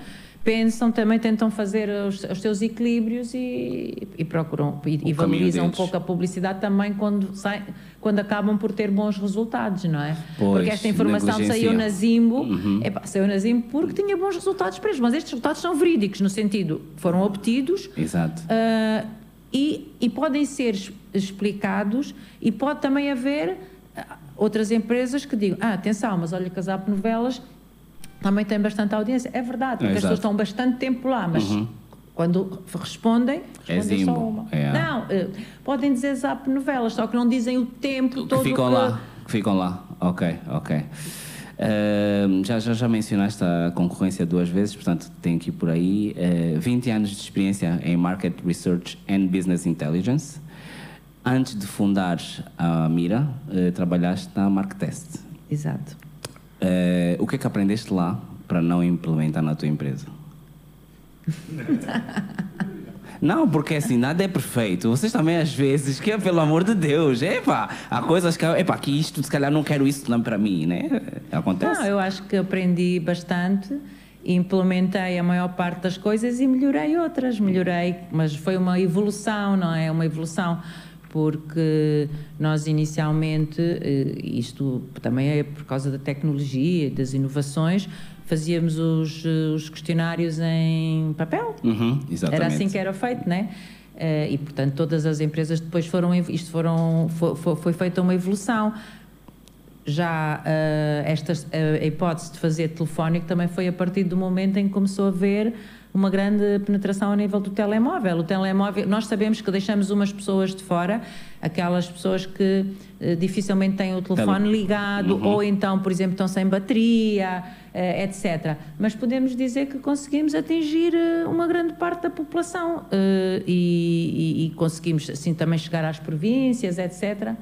[SPEAKER 2] pensam, também tentam fazer os, os seus equilíbrios e, e procuram e, e valorizam um pouco a publicidade também quando, sai, quando acabam por ter bons resultados, não é?
[SPEAKER 1] Pois,
[SPEAKER 2] porque esta informação saiu na Zimbo, uhum. epa, saiu na Zimbo porque tinha bons resultados para eles, mas estes resultados são verídicos, no sentido, foram obtidos.
[SPEAKER 1] Exato.
[SPEAKER 2] Uh, e, e podem ser explicados e pode também haver ah, outras empresas que digam, ah, atenção, mas olha que as novelas também tem bastante audiência. É verdade, porque é, as pessoas estão bastante tempo lá, mas uhum. quando respondem, respondem
[SPEAKER 1] é
[SPEAKER 2] só uma. É. Não, uh, podem dizer zap novelas, só que não dizem o tempo que todo.
[SPEAKER 1] Ficam que... lá, que ficam lá. Ok, ok. Uh, já, já, já mencionaste a concorrência duas vezes, portanto tem aqui por aí uh, eh, 20 anos de experiência em Market Research and Business Intelligence. Antes de fundar a Mira, uh, trabalhaste na Marktest.
[SPEAKER 2] Exato.
[SPEAKER 1] Uh, o que é que aprendeste lá para não implementar na tua empresa? Não, porque assim, nada é perfeito. Vocês também, às vezes, que é pelo amor de Deus, epa, há coisas que, epa, que isto, se calhar não quero isso não para mim, né? Acontece.
[SPEAKER 2] Não, eu acho que aprendi bastante, implementei a maior parte das coisas e melhorei outras, melhorei, mas foi uma evolução, não é? Uma evolução porque nós inicialmente, eh, isto também é por causa da tecnologia, das inovações, fazíamos os, eh, os questionários em papel.
[SPEAKER 1] Uhum,
[SPEAKER 2] era assim que era feito, né? Eh, e portanto todas as empresas depois foram isto foram foi, foi feita uma evolução já uh, esta a hipótese de fazer telefónico também foi a partir do momento em que começou a haver uma grande penetração a nível do telemóvel. O telemóvel, nós sabemos que deixamos umas pessoas de fora, aquelas pessoas que uh, dificilmente têm o telefone ligado uhum. ou então, por exemplo, estão sem bateria, uh, etc. Mas podemos dizer que conseguimos atingir uh, uma grande parte da população e, e, e, conseguimos assim também chegar às províncias, etc.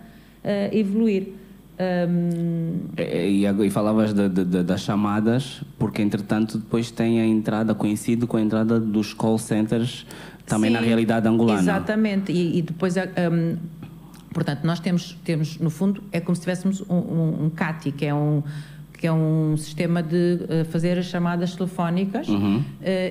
[SPEAKER 2] evoluir. Um...
[SPEAKER 1] E, e, falavas de, de, das chamadas, porque entretanto depois tem a entrada, coincide com a entrada dos call centers também Sim, na realidade angolana.
[SPEAKER 2] Exatamente, e, e depois, um, portanto, nós temos, temos, no fundo, é como se tivéssemos um, um, um CATI, que é um, que é um sistema de uh, fazer as chamadas telefónicas uhum. uh,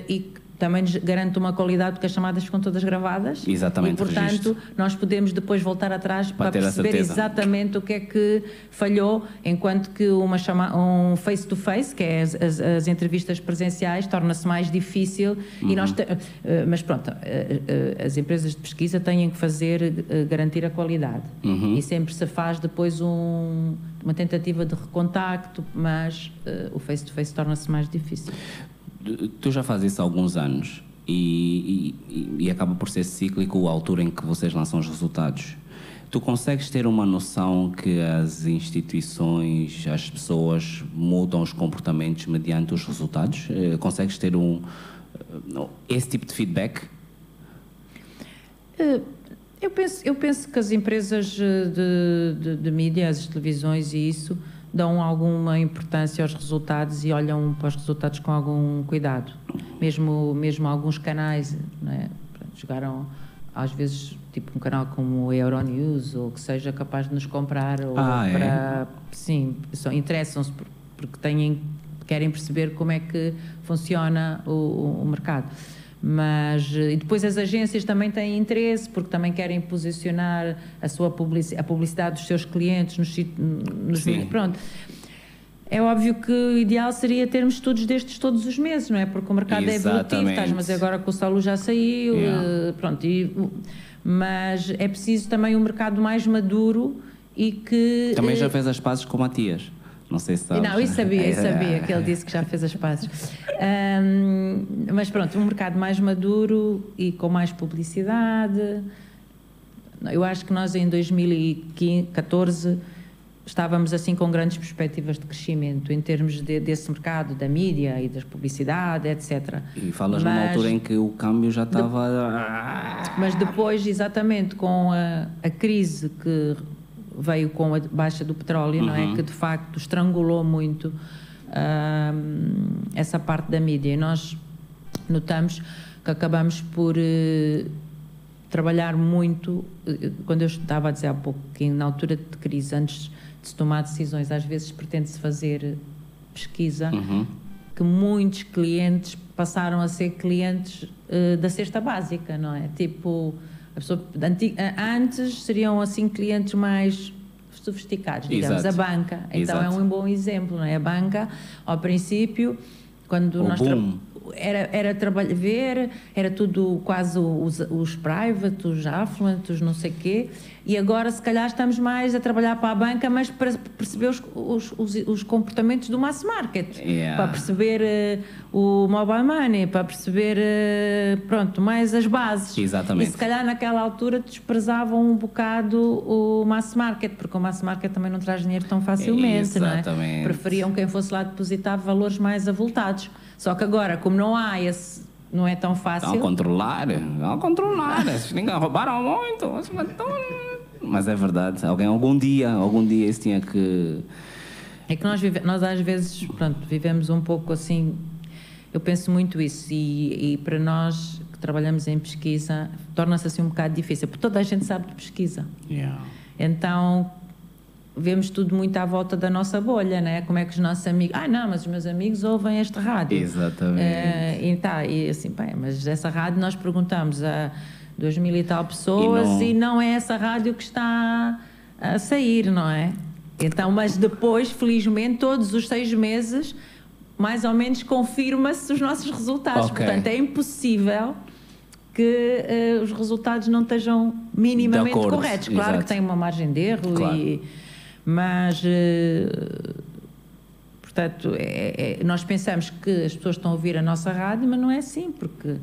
[SPEAKER 2] e também garante uma qualidade porque as chamadas ficam todas gravadas.
[SPEAKER 1] Exatamente.
[SPEAKER 2] E, portanto, registro. nós podemos depois voltar atrás para, para perceber exatamente o que é que falhou, enquanto que uma chama, um face-to-face, -face, que é as, as, as entrevistas presenciais, torna-se mais difícil. Uhum. E nós te, eh, mas pronto, eh, eh, as empresas de pesquisa têm que fazer, garantir a qualidade. Uhum. E sempre se faz depois um, uma tentativa de recontacto, mas o face-to-face -face torna-se mais difícil
[SPEAKER 1] tu já fazes isso há alguns anos e, e, e, acaba por ser cíclico a altura em que vocês lançam os resultados. Tu consegues ter uma noção que as instituições, as pessoas mudam os comportamentos mediante os resultados? Eh, consegues ter um eh, esse tipo de feedback?
[SPEAKER 2] Eh, eu penso, eu penso que as empresas de, de, de mídia, as televisões e isso, dão alguma importância aos resultados e olham para os resultados com algum cuidado. Mesmo, mesmo alguns canais né, chegaram às vezes tipo um canal como o Euronews ou que seja capaz de nos comprar ou ah, é? para é? sim interessam-se porque têm querem perceber como é que funciona o, o mercado mas e depois as agências também têm interesse porque também querem posicionar a sua publicidade, a publicidade dos seus clientes nos, nos Sim. pronto é óbvio que o ideal seria termos estudos destes todos os meses, não é? Porque o mercado Exatamente. é evolutivo, estás, mas agora com o Saulo já saiu, yeah. Eh, pronto, e, mas é preciso também um mercado mais maduro e que...
[SPEAKER 1] Também já eh, fez as pazes com Matias. Não sei se sabes.
[SPEAKER 2] Não, isso sabia, isso sabia, que ele disse que já fez as pazes. Um, mas pronto, um mercado mais maduro e com mais publicidade. Eu acho que nós em 2014 estávamos assim com grandes perspectivas de crescimento em termos de, desse mercado, da mídia e da publicidade, etc.
[SPEAKER 1] E falas mas, numa altura em que o câmbio já estava.
[SPEAKER 2] De, mas depois, exatamente, com a, a crise que veio com a baixa do petróleo, uhum. não é? Uhum. Que de facto estrangulou muito uh, essa parte da mídia. E nós notamos que acabamos por uh, trabalhar muito. Uh, quando eu estava a dizer há pouco que na altura de crise, antes de se tomar decisões, às vezes pretende-se fazer pesquisa. Uhum. Que muitos clientes passaram a ser clientes uh, da cesta básica, não é? Tipo, Pessoa, antes seriam assim clientes mais sofisticados, digamos, Exato. a banca. Então Exato. é um bom exemplo, não é? A banca, ao princípio, quando o nós era, era trabalhar, ver, era tudo quase os, os private, os affluent, os não sei quê, e agora se calhar estamos mais a trabalhar para a banca, mas para perceber os, os, os, os comportamentos do mass market, yeah. para perceber uh, o mobile money, para perceber, uh, pronto, mais as bases.
[SPEAKER 1] Exatamente.
[SPEAKER 2] E se calhar naquela altura desprezavam um bocado o mass market, porque o mass market também não traz dinheiro tão facilmente, Exatamente. não é? Preferiam quem fosse lá depositar valores mais avultados. Só que agora, como não há esse não é tão fácil.
[SPEAKER 1] Estão a controlar, estão a controlar. Ninguém roubaram muito. Mas é verdade. Alguém, algum dia, algum dia isso tinha que.
[SPEAKER 2] É que nós, vive, nós às vezes, pronto, vivemos um pouco assim. Eu penso muito isso e, e para nós que trabalhamos em pesquisa torna-se assim um bocado difícil, porque toda a gente sabe de pesquisa.
[SPEAKER 1] Yeah.
[SPEAKER 2] Então vemos tudo muito à volta da nossa bolha, né? Como é que os nossos amigos. Ah, não, mas os meus amigos ouvem este rádio.
[SPEAKER 1] Exatamente. Uh,
[SPEAKER 2] e, tá, e assim, bem, mas essa rádio nós perguntamos a dois mil e tal pessoas e não... e não é essa rádio que está a sair, não é? Então, mas depois, felizmente, todos os seis meses, mais ou menos confirma-se os nossos resultados. Okay. Portanto, é impossível que uh, os resultados não estejam minimamente corretos. Claro Exato. que tem uma margem de erro claro. e Mas, uh, portanto, é, é, nós pensamos que as pessoas estão a ouvir a nossa rádio, mas não é assim, porque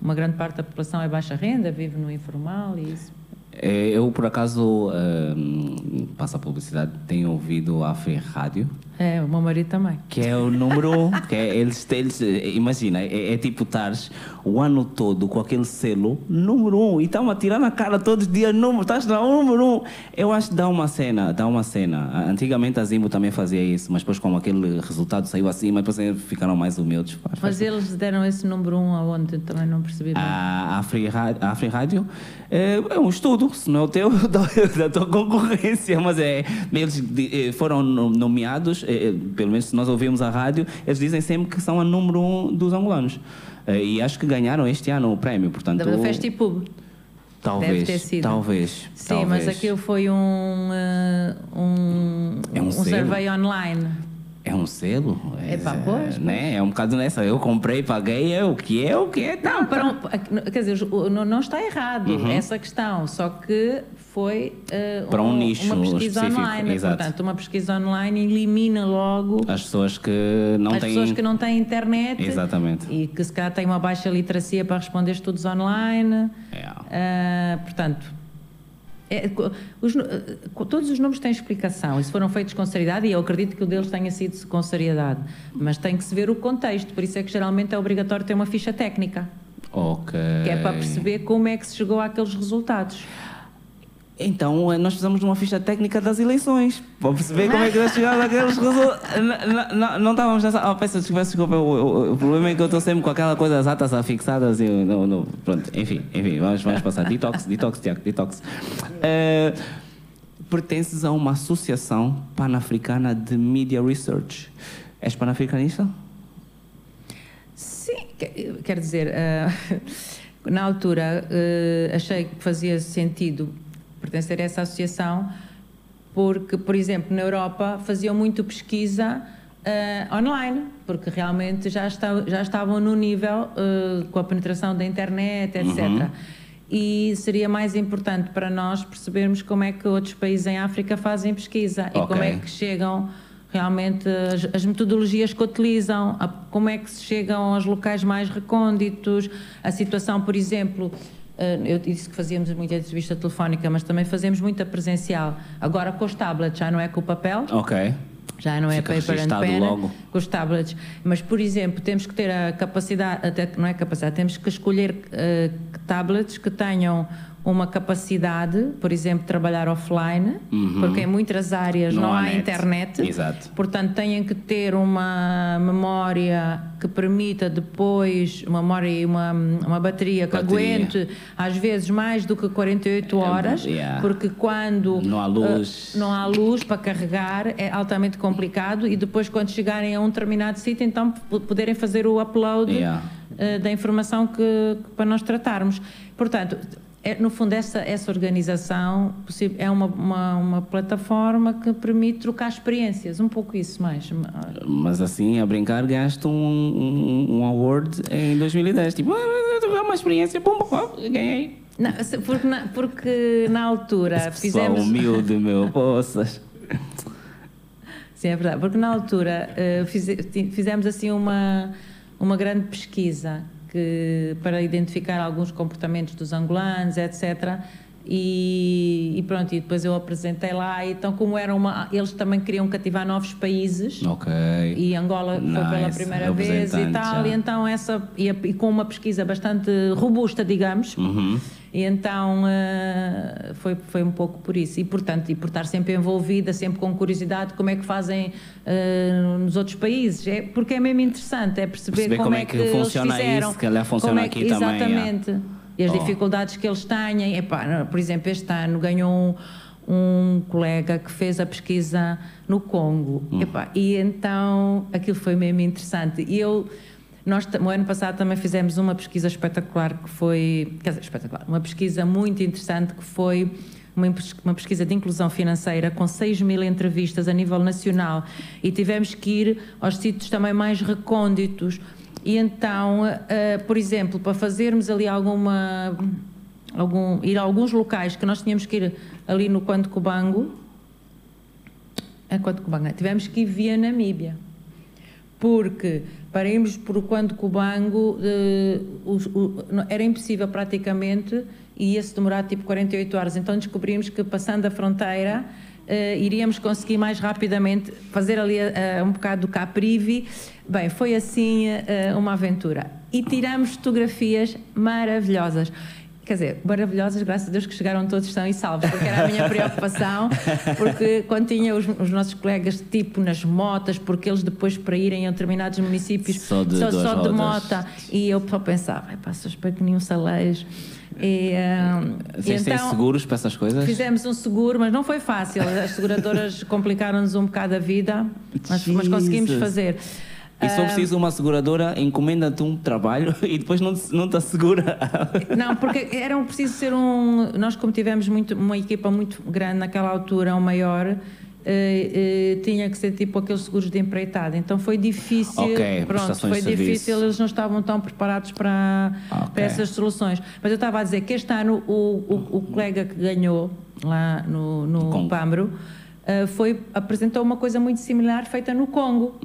[SPEAKER 2] uma grande parte da população é baixa renda, vive no informal e isso.
[SPEAKER 1] É, eu, por acaso, uh, passa a publicidade, tenho ouvido a Free Rádio.
[SPEAKER 2] É, o meu marido também.
[SPEAKER 1] Que é o número um. que é, eles, eles, imagina, é, é tipo estares o ano todo com aquele selo número um e estão a tirar na cara todos os dias número, estás lá número um. Eu acho que dá uma cena, dá uma cena. Antigamente a Zimbo também fazia isso, mas depois como aquele resultado saiu assim, mas depois ficaram mais humildes.
[SPEAKER 2] Faz, mas faz eles deram esse número um aonde? Também não percebi bem.
[SPEAKER 1] A, a, Free, a Free Rádio é, é um estudo, se não é o teu, da tua concorrência, mas é, eles eh, foram nomeados é, é, pelo menos se nós ouvimos a rádio, eles dizem sempre que são a número um dos angolanos. É, e acho que ganharam este ano o prémio, portanto...
[SPEAKER 2] Da Festipub.
[SPEAKER 1] Talvez, Deve ter sido. talvez.
[SPEAKER 2] Sim,
[SPEAKER 1] talvez.
[SPEAKER 2] mas aquilo foi um, um, é um, um survey online.
[SPEAKER 1] É um selo?
[SPEAKER 2] É, é pois,
[SPEAKER 1] né? É um bocado nessa. Eu comprei, paguei, é o que é, o que é.
[SPEAKER 2] Tá, não, para um, quer dizer, não, está errado uhum. essa questão, só que foi uh,
[SPEAKER 1] para um, nicho
[SPEAKER 2] uma pesquisa
[SPEAKER 1] específico.
[SPEAKER 2] online.
[SPEAKER 1] Exato.
[SPEAKER 2] Portanto, uma pesquisa online elimina logo
[SPEAKER 1] as pessoas que não
[SPEAKER 2] as
[SPEAKER 1] têm.
[SPEAKER 2] As pessoas que não têm internet
[SPEAKER 1] Exatamente.
[SPEAKER 2] e que se calhar têm uma baixa literacia para responder estudos online.
[SPEAKER 1] É.
[SPEAKER 2] Uh, portanto, é, os, todos os números têm explicação e se foram feitos com seriedade, e eu acredito que o deles tenha sido com seriedade, mas tem que se ver o contexto, por isso é que geralmente é obrigatório ter uma ficha técnica.
[SPEAKER 1] Ok.
[SPEAKER 2] Que é para perceber como é que se chegou àqueles resultados.
[SPEAKER 1] Então, eh, nós fizemos uma ficha técnica das eleições, para perceber como é que nós chegamos àqueles resultados. Não, não, estávamos nessa. Oh, peço desculpa, o, o, o, problema é que eu estou sempre com aquela coisa das atas afixadas e. Não, não, pronto, enfim, enfim, vamos, vamos passar. Detox, detox, Tiago, detox. Uh, pertences a uma associação pan-africana de Media Research. És pan-africanista?
[SPEAKER 2] Sim, quer dizer, uh, na altura uh, achei que fazia sentido pertencer a essa associação, porque, por exemplo, na Europa faziam muito pesquisa uh, online, porque realmente já, está, já estavam no nível uh, com a penetração da internet, etc. Uhum. E seria mais importante para nós percebermos como é que outros países em África fazem pesquisa okay. e como é que chegam realmente as, as, metodologias que utilizam, a, como é que se chegam aos locais mais recônditos, a situação, por exemplo, eu disse que fazíamos muita entrevista telefónica, mas também fazemos muita presencial. Agora com os tablets, já não é com o papel.
[SPEAKER 1] Ok.
[SPEAKER 2] Já não é Fica paper and pen, logo. com os tablets. Mas, por exemplo, temos que ter a capacidade, até não é capacidade, temos que escolher uh, tablets que tenham uma capacidade, por exemplo, trabalhar offline, uhum. porque em muitas áreas não, não há, internet.
[SPEAKER 1] Exato.
[SPEAKER 2] Portanto, têm que ter uma memória que permita depois, uma memória e uma, uma bateria que bateria. aguente às vezes mais do que 48 horas,
[SPEAKER 1] yeah.
[SPEAKER 2] porque quando
[SPEAKER 1] não há luz,
[SPEAKER 2] uh, não há luz para carregar é altamente complicado e depois quando chegarem a um determinado sítio, então poderem fazer o upload
[SPEAKER 1] yeah.
[SPEAKER 2] uh, da informação que, que para nós tratarmos. Portanto, é, no fundo, essa, essa organização é uma, uma, uma, plataforma que permite trocar experiências, um pouco isso mais.
[SPEAKER 1] Mas assim, a brincar, ganhaste um, um, um award em 2010. Tipo, ah, uma experiência, pum, pum, ganhei.
[SPEAKER 2] Não, porque, na, porque na altura
[SPEAKER 1] Esse
[SPEAKER 2] fizemos.
[SPEAKER 1] humilde, meu, poças.
[SPEAKER 2] Sim, é verdade. Porque na altura uh, fiz, fizemos assim uma, uma grande pesquisa que, para identificar alguns comportamentos dos angolanos, etc. E, e, pronto, e depois eu apresentei lá. Então, como era uma. Eles também queriam cativar novos países.
[SPEAKER 1] Ok.
[SPEAKER 2] E Angola nice. foi pela primeira vez e tal. Já. E então, essa. E, e, com uma pesquisa bastante robusta, digamos.
[SPEAKER 1] Uhum.
[SPEAKER 2] E então uh, foi, foi um pouco por isso. E, portanto, e por estar sempre envolvida, sempre com curiosidade, como é que fazem uh, nos outros países. É, porque é mesmo interessante, é perceber,
[SPEAKER 1] perceber como, como, é que, que funciona
[SPEAKER 2] fizeram,
[SPEAKER 1] isso, que aliás funciona é
[SPEAKER 2] que,
[SPEAKER 1] aqui
[SPEAKER 2] exatamente,
[SPEAKER 1] também.
[SPEAKER 2] E as oh. dificuldades que eles têm. Epá, por exemplo, este ano ganhou um, um colega que fez a pesquisa no Congo. Hum. Epá, e então aquilo foi mesmo interessante. E eu nós, no ano passado, também fizemos uma pesquisa espetacular que foi. Quer dizer, espetacular. Uma pesquisa muito interessante que foi uma, pesquisa de inclusão financeira com 6 mil entrevistas a nível nacional e tivemos que ir aos sítios também mais recônditos. E então, uh, por exemplo, para fazermos ali alguma. Algum, ir a alguns locais que nós tínhamos que ir ali no Quanto Cubango, Enquanto Cubango. Tivemos que ir via Namíbia. Porque para irmos por o Quando Cubango uh, era impossível praticamente e ia-se demorar tipo 48 horas. Então descobrimos que passando a fronteira uh, iríamos conseguir mais rapidamente fazer ali uh, um bocado do Caprivi. Bem, foi assim uma aventura. E tiramos fotografias maravilhosas. Quer dizer, maravilhosas, graças a Deus que chegaram todos são e salvos, porque era a minha preocupação, porque quando tinha os, os, nossos colegas tipo nas motas, porque eles depois para irem a determinados municípios
[SPEAKER 1] só de,
[SPEAKER 2] só,
[SPEAKER 1] só
[SPEAKER 2] de mota, e eu só pensava, passa, espero que nenhum salejo
[SPEAKER 1] e, um, Vocês então, seguros para essas coisas?
[SPEAKER 2] Fizemos um seguro, mas não foi fácil. As seguradoras complicaram-nos um bocado a vida, mas, mas conseguimos fazer.
[SPEAKER 1] E se for preciso uma seguradora, encomenda-te um trabalho e depois não te, não te assegura.
[SPEAKER 2] Não, porque era preciso ser um. Nós, como tivemos muito, uma equipa muito grande naquela altura, um maior, Uh, uh, tinha que ser tipo aqueles seguros de empreitada. Então foi difícil.
[SPEAKER 1] Okay,
[SPEAKER 2] pronto, foi difícil, eles não estavam tão preparados para, okay. para essas soluções. Mas eu estava a dizer que este ano o, o, o colega que ganhou lá no, no Pambro uh, foi, apresentou uma coisa muito similar feita no Congo.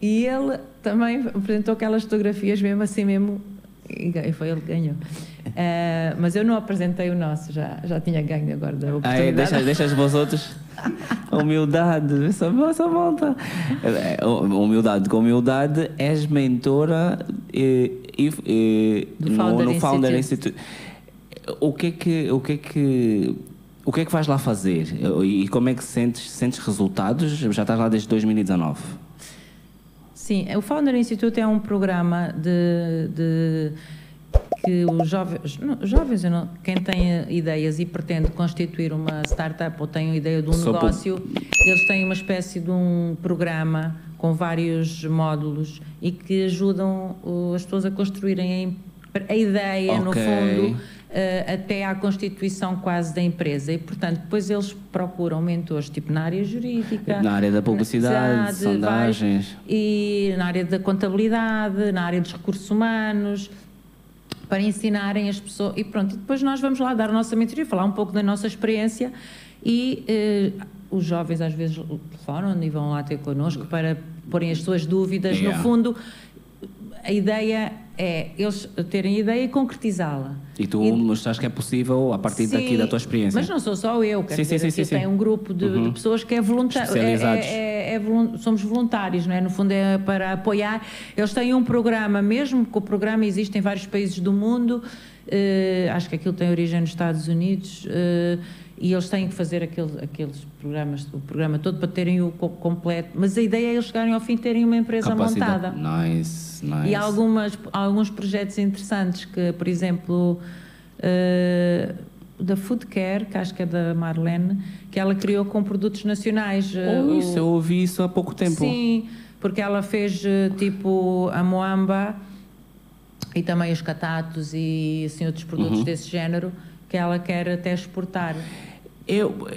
[SPEAKER 2] E ele também apresentou aquelas fotografias mesmo assim mesmo e foi ele que ganhou. Uh, mas eu não apresentei o nosso, já, já tinha ganho agora da oportunidade. Aí,
[SPEAKER 1] deixa, deixa os outros. Humildade, só, só volta. É, humildade, com humildade, és mentora e, e, e no, Founder, no Founder Institute. Institute. O que é que. O que é que o que é que vais lá fazer? E como é que sentes, sentes resultados? Já estás lá desde 2019.
[SPEAKER 2] Sim, o Founder Institute é um programa de, de que os jovens, não, jovens não, quem tem ideias e pretende constituir uma startup ou tem a ideia de um Só negócio, por... eles têm uma espécie de um programa com vários módulos e que ajudam as pessoas a construírem a ideia, okay. no fundo, até à constituição quase da empresa. E, portanto, depois eles procuram mentores, tipo na área jurídica,
[SPEAKER 1] na área da publicidade, sondagens.
[SPEAKER 2] e na área da contabilidade, na área dos recursos humanos, para ensinarem as pessoas. E pronto, e depois nós vamos lá dar a nossa mentoria, falar um pouco da nossa experiência e. Uh, os jovens às vezes telefonam e vão lá ter connosco para porem as suas dúvidas. Yeah. No fundo, a ideia é eles terem ideia e concretizá-la.
[SPEAKER 1] E tu e, mostraste que é possível a partir sim, daqui da tua experiência.
[SPEAKER 2] Mas não sou só eu, quer
[SPEAKER 1] sim,
[SPEAKER 2] dizer,
[SPEAKER 1] sim, sim, sim,
[SPEAKER 2] tem um grupo de, uhum. de, pessoas que é voluntário. É, é, é, somos voluntários, não é? No fundo é para apoiar. Eles têm um programa, mesmo que o programa existe em vários países do mundo, uh, acho que aquilo tem origem nos Estados Unidos. Uh, e eles têm que fazer aqueles, aqueles programas, o programa todo para terem o completo. Mas a ideia é eles chegarem ao fim terem uma empresa Capacidade. montada.
[SPEAKER 1] Nice, nice.
[SPEAKER 2] E há algumas, alguns projetos interessantes que, por exemplo, uh, da Food Care, que acho que é da Marlene, que ela criou com produtos nacionais.
[SPEAKER 1] Oh, uh, isso, eu ouvi isso há pouco tempo.
[SPEAKER 2] Sim, porque ela fez uh, tipo a moamba e também os catatos e assim, outros produtos uhum. desse género que ela quer até exportar.
[SPEAKER 1] Eu,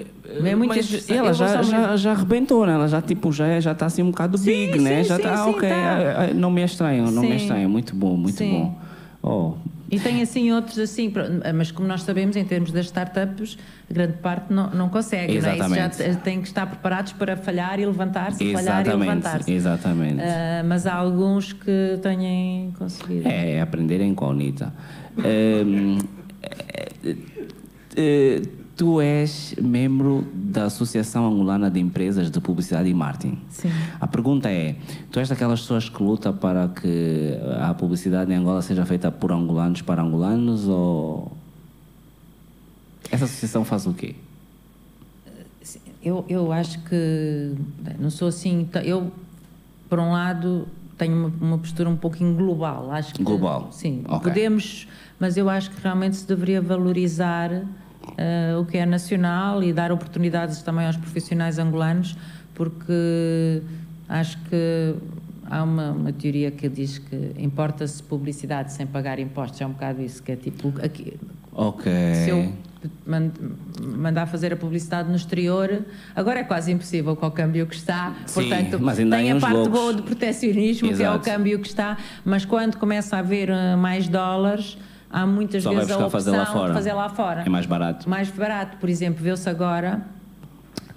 [SPEAKER 1] é muito mas ela já, já, já arrebentou, né? Ela já tipo já já está assim um bocado sim, big, sim, né? já está ok, tá. Ah, ah, não me estranho, não me estranho, muito bom, muito bom. Oh.
[SPEAKER 2] E tem assim outros assim, mas como nós sabemos em termos das startups, grande parte não, não consegue, Exatamente. Não é? Isso já tem que estar preparados para falhar e levantar-se, falhar e levantar-se.
[SPEAKER 1] Exatamente. Uh,
[SPEAKER 2] mas há alguns que têm conseguido.
[SPEAKER 1] É, é aprender a incógnita. um, é, tu és membro da Associação Angolana de Empresas de Publicidade e Marketing.
[SPEAKER 2] Sim.
[SPEAKER 1] A pergunta é: tu és daquelas pessoas que luta para que a publicidade em Angola seja feita por angolanos para angolanos ou essa associação faz o quê?
[SPEAKER 2] Eu, eu acho que não sou assim. Eu, por um lado, tenho uma, uma postura um pouquinho global. Acho que,
[SPEAKER 1] global.
[SPEAKER 2] Sim. Okay. Podemos, mas eu acho que realmente se deveria valorizar o que é nacional e dar oportunidades também aos profissionais angolanos, porque acho que há uma, uma teoria que diz que importa-se publicidade sem pagar impostos, é um bocado isso, que é tipo. Aqui,
[SPEAKER 1] ok.
[SPEAKER 2] Se eu mandar fazer a publicidade no exterior, agora é quase impossível com o câmbio que está,
[SPEAKER 1] Sim,
[SPEAKER 2] portanto tem a parte
[SPEAKER 1] loucos.
[SPEAKER 2] boa do protecionismo, Exato. que é o câmbio que está, mas quando começa a haver eh, mais dólares há muitas
[SPEAKER 1] Só
[SPEAKER 2] vezes a opção
[SPEAKER 1] fazer lá, fora.
[SPEAKER 2] de fazer lá fora.
[SPEAKER 1] É mais barato.
[SPEAKER 2] Mais barato. Por exemplo, viu-se agora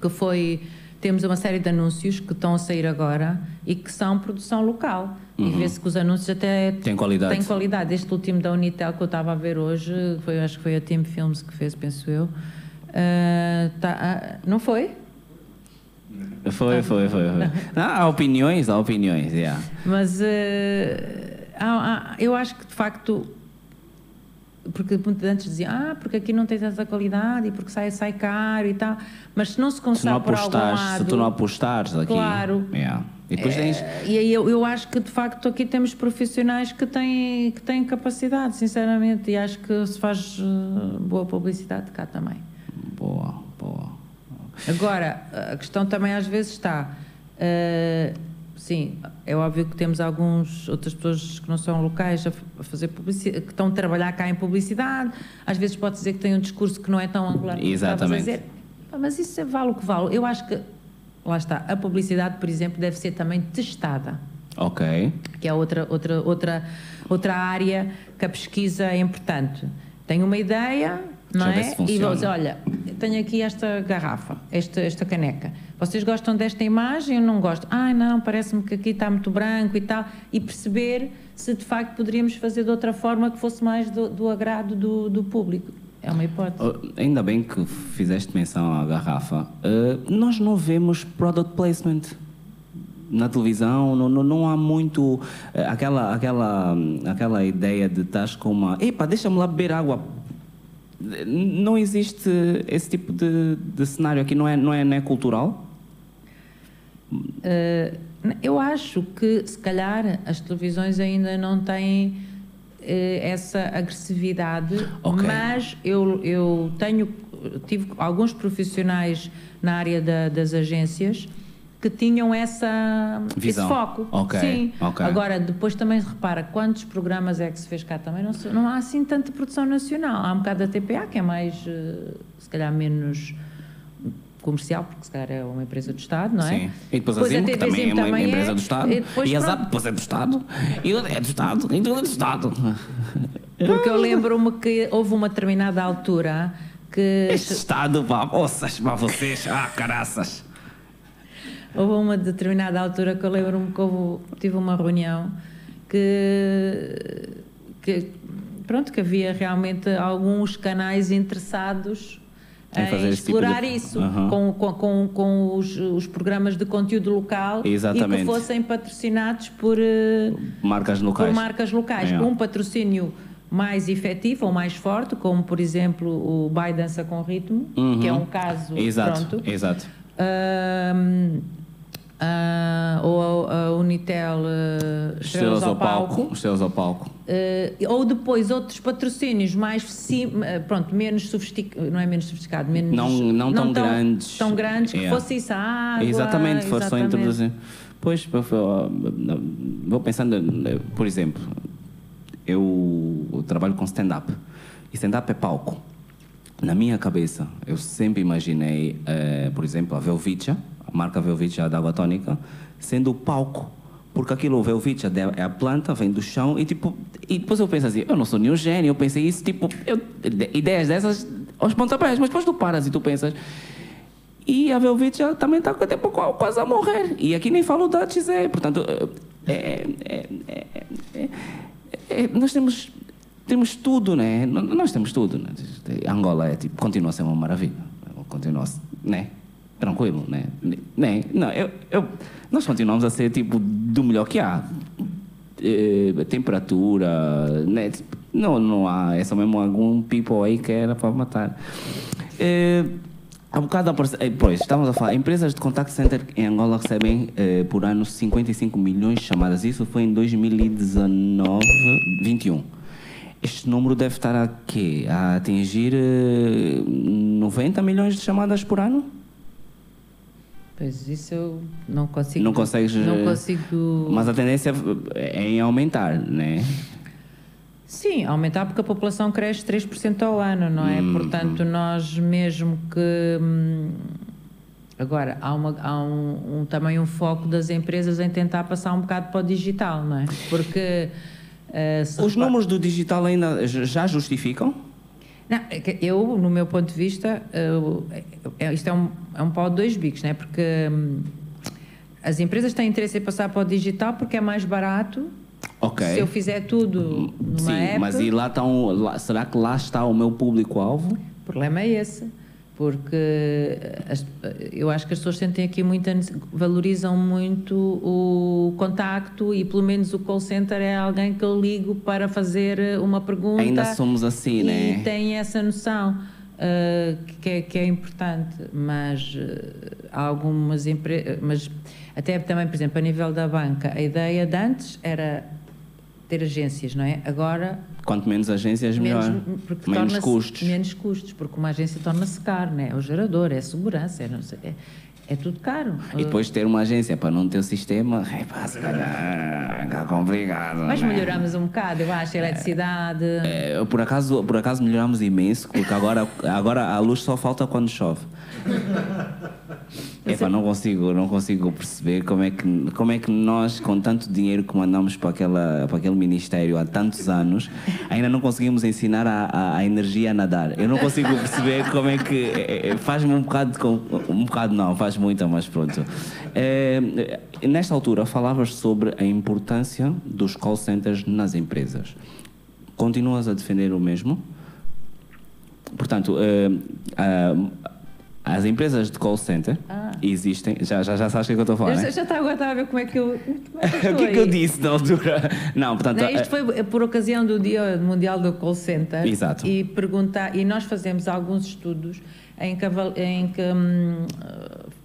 [SPEAKER 2] que foi temos uma série de anúncios que estão a sair agora e que são produção local. Uhum. E vê-se que os anúncios até
[SPEAKER 1] têm qualidade.
[SPEAKER 2] têm qualidade. Este último da Unitel que eu estava a ver hoje, foi, acho que foi a Team Films que fez, penso eu. Uh, tá, uh, não foi?
[SPEAKER 1] Foi, foi, foi. foi. Não, há opiniões, há opiniões, yeah.
[SPEAKER 2] Mas uh, há, há, eu acho que de facto porque antes diziam, ah, porque aqui não tem tanta qualidade e porque sai, sai caro e tal. Mas se não se por algum lado...
[SPEAKER 1] Se tu não apostares aqui...
[SPEAKER 2] Claro.
[SPEAKER 1] Yeah. E depois tens...
[SPEAKER 2] É, e aí eu, eu acho que, de facto, aqui temos profissionais que têm, que têm capacidade, sinceramente, e acho que se faz uh, boa publicidade cá também.
[SPEAKER 1] Boa, boa.
[SPEAKER 2] Agora, a questão também às vezes está... Uh, sim, é óbvio que temos alguns outras pessoas que não são locais a, fazer publicidade, que estão a trabalhar cá em publicidade. Às vezes pode dizer que tem um discurso que não é tão angular como
[SPEAKER 1] Exatamente.
[SPEAKER 2] Mas isso é, vale o que vale. Eu acho que lá está. A publicidade, por exemplo, deve ser também testada.
[SPEAKER 1] Ok.
[SPEAKER 2] Que é outra outra outra outra área que a pesquisa é importante. Tenho uma ideia, não é? E vou dizer, olha, tenho aqui esta garrafa, esta, esta caneca. Vocês gostam desta imagem ou não gostam? Ah, não, parece-me que aqui está muito branco e tal. E perceber se de facto poderíamos fazer de outra forma que fosse mais do, do agrado do, do público. É uma hipótese. Oh,
[SPEAKER 1] ainda bem que fizeste menção à garrafa. Uh, nós não vemos product placement na televisão, não, não, não há muito uh, aquela, aquela, aquela ideia de estás com uma. Epa, deixa-me lá beber água não existe esse tipo de, de cenário aqui, não é, não é, não é cultural?
[SPEAKER 2] Uh, eu acho que, se calhar, as televisões ainda não têm uh, essa agressividade, okay. mas eu, eu tenho, tive alguns profissionais na área da, das agências que tinham essa,
[SPEAKER 1] Visão.
[SPEAKER 2] esse foco.
[SPEAKER 1] Okay.
[SPEAKER 2] Sim.
[SPEAKER 1] Okay.
[SPEAKER 2] Agora, depois também repara quantos programas é que se fez cá também. Não, não há assim tanta produção nacional. Há um bocado da TPA, que é mais, eh, se calhar, menos comercial, porque se calhar é uma empresa do Estado, não é?
[SPEAKER 1] Sim. E depois, depois a Zim, que também é uma também empresa é, do Estado. E, depois, e a ZAP depois é do Estado. E é do Estado. E tudo é do Estado.
[SPEAKER 2] Porque eu lembro-me que houve uma determinada altura que...
[SPEAKER 1] Este Estado, pá, ouças, para vocês, ah, caraças.
[SPEAKER 2] Houve uma determinada altura que eu lembro-me que houve, tive uma reunião que, que, pronto, que havia realmente alguns canais interessados em, em explorar tipo de... isso uhum. com, com, com os, os, programas de conteúdo local
[SPEAKER 1] Exatamente.
[SPEAKER 2] e que fossem patrocinados por eh,
[SPEAKER 1] marcas locais.
[SPEAKER 2] Por marcas locais. É. Um patrocínio mais efetivo ou mais forte, como por exemplo o Bai Dança com Ritmo, uhum. que é um caso.
[SPEAKER 1] Exato,
[SPEAKER 2] pronto.
[SPEAKER 1] exato.
[SPEAKER 2] Um, Uh, ou a, a Unitel uh, Estrelas, Estrelas ao, palco, palco.
[SPEAKER 1] Estrelas ao palco.
[SPEAKER 2] Uh, ou depois outros patrocínios mais sim, pronto, menos sofisticados, não é menos sofisticado, menos
[SPEAKER 1] não, não, não tão, tão, grandes.
[SPEAKER 2] Tão grandes que yeah. fosse isso a água.
[SPEAKER 1] Exatamente, fosse só introduzir. Pois, vou pensando, por exemplo, eu trabalho com stand-up. E stand-up é palco. Na minha cabeça, eu sempre imaginei, por exemplo, a Velvicha, marca Velvicia da água tônica, sendo o palco. Porque aquilo, o Velvicia é a planta, vem do chão e tipo. E depois eu penso assim, eu não sou nenhum gênio, eu pensei isso, tipo, eu, ideias dessas aos pontapés, mas depois tu paras e tu pensas. E a Velvicia também está tipo, quase a morrer. E aqui nem falo da XE, portanto, é, é, é, é, nós temos temos tudo, né? Nós temos tudo. Né? Angola é tipo, continua a ser uma maravilha. Continua, né? Tranquilo, né? né? Não, eu, eu, nós continuamos a ser tipo do melhor que há. É, temperatura, né? Não, não há, é só mesmo algum people aí que era para matar. É, Há um bocado, eh, pois, estamos a falar, empresas de contact center em Angola recebem eh, por ano 55 milhões de chamadas. Isso foi em 2019, 21. Este número deve estar a quê? A atingir eh, 90 milhões de chamadas por ano?
[SPEAKER 2] Pois isso eu não consigo.
[SPEAKER 1] Não consegues.
[SPEAKER 2] Não eh, consigo.
[SPEAKER 1] Mas a tendência é em aumentar, né?
[SPEAKER 2] Sim, aumentar porque a população cresce 3% ao ano, não é? Hum, Portanto, hum. nós mesmo que. Hum, agora, há, uma, há um, um, também um foco das empresas em tentar passar um bocado para o digital, não é? Porque.
[SPEAKER 1] Uh, Os números do digital ainda já justificam?
[SPEAKER 2] Não, é eu, no meu ponto de vista, é, isto é um, é um pau de dois bicos, né? porque hum, as empresas têm interesse em passar para o digital porque é mais barato.
[SPEAKER 1] Ok.
[SPEAKER 2] Se eu fizer tudo numa
[SPEAKER 1] Sim,
[SPEAKER 2] app,
[SPEAKER 1] mas e lá está um, lá, será que lá está o meu público-alvo?
[SPEAKER 2] O problema é esse porque as, eu acho que as pessoas sentem aqui muita valorizam muito o contacto e pelo menos o call center é alguém que eu ligo para fazer uma pergunta
[SPEAKER 1] ainda somos assim
[SPEAKER 2] e
[SPEAKER 1] né?
[SPEAKER 2] e tem essa noção uh, que, é, que é importante. Mas uh, há algumas empresas mas até também por exemplo a nível da banca a ideia de antes era ter agências não é? Agora
[SPEAKER 1] Quanto menos agências, melhor. Menos, menos custos.
[SPEAKER 2] Menos custos, porque uma agência torna-se caro, né? é o gerador, é a segurança, é, é, é, tudo caro.
[SPEAKER 1] E depois ter uma agência para não ter o sistema, é pá, se calhar é complicado.
[SPEAKER 2] Mas
[SPEAKER 1] né?
[SPEAKER 2] melhoramos um bocado, eu acho, a eletricidade.
[SPEAKER 1] É, por, acaso, por acaso melhoramos imenso, porque agora, agora a luz só falta quando chove. Epa, não consigo, não consigo perceber como é, que, como é que nós, com tanto dinheiro que mandamos para, aquela, para aquele ministério há tantos anos, ainda não conseguimos ensinar a, a, a energia a nadar. Eu não consigo perceber como é que. É, é, faz-me um bocado, um bocado não, faz muito, mas pronto. É, nesta altura, falavas sobre a importância dos call centers nas empresas. Continuas a defender o mesmo? Portanto, uh, uh, as empresas de call center ah. existem. Já, já, já sabes o que, é que eu estou a falar?
[SPEAKER 2] Eu,
[SPEAKER 1] né?
[SPEAKER 2] Já está agora a ver como é que eu. É que
[SPEAKER 1] o que é que eu disse na altura? Não, portanto.
[SPEAKER 2] Não, isto foi por ocasião do Dia Mundial do Call Center.
[SPEAKER 1] Exato.
[SPEAKER 2] E, perguntar, e nós fazemos alguns estudos em que, em que hum,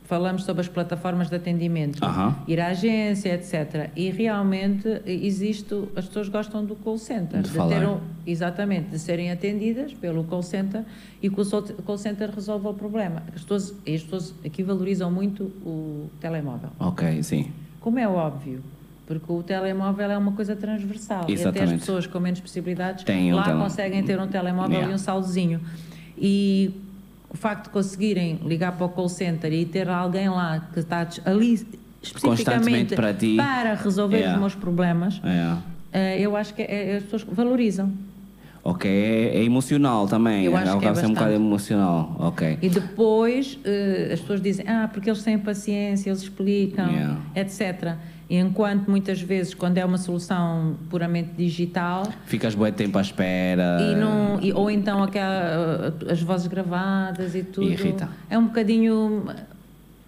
[SPEAKER 2] falamos sobre as plataformas de atendimento,
[SPEAKER 1] uhum.
[SPEAKER 2] ir à agência, etc. E realmente existe, as pessoas gostam do call center,
[SPEAKER 1] de, de ter um,
[SPEAKER 2] exatamente, de serem atendidas pelo call center e que o call center resolva o problema. As pessoas, as pessoas aqui valorizam muito o telemóvel.
[SPEAKER 1] Ok, sim.
[SPEAKER 2] Como é óbvio, porque o telemóvel é uma coisa transversal
[SPEAKER 1] Exatamente.
[SPEAKER 2] e até as pessoas com menos possibilidades
[SPEAKER 1] Tem
[SPEAKER 2] lá
[SPEAKER 1] um
[SPEAKER 2] conseguem ter um telemóvel
[SPEAKER 1] yeah.
[SPEAKER 2] e um saldozinho. E o facto de conseguirem ligar para o call center e ter alguém lá que está ali especificamente
[SPEAKER 1] para, ti.
[SPEAKER 2] para resolver yeah. os meus problemas,
[SPEAKER 1] yeah.
[SPEAKER 2] uh, eu acho que é, as pessoas valorizam.
[SPEAKER 1] Ok, é, é emocional também.
[SPEAKER 2] Eu acho
[SPEAKER 1] é,
[SPEAKER 2] que é
[SPEAKER 1] um bocado emocional. Ok.
[SPEAKER 2] E depois uh, as pessoas dizem, ah, porque eles têm paciência, eles explicam,
[SPEAKER 1] yeah.
[SPEAKER 2] etc. Enquanto muitas vezes, quando é uma solução puramente digital.
[SPEAKER 1] Ficas bom tempo à espera.
[SPEAKER 2] E não, e, ou então aquela, as vozes gravadas e tudo.
[SPEAKER 1] Irrita.
[SPEAKER 2] É um bocadinho.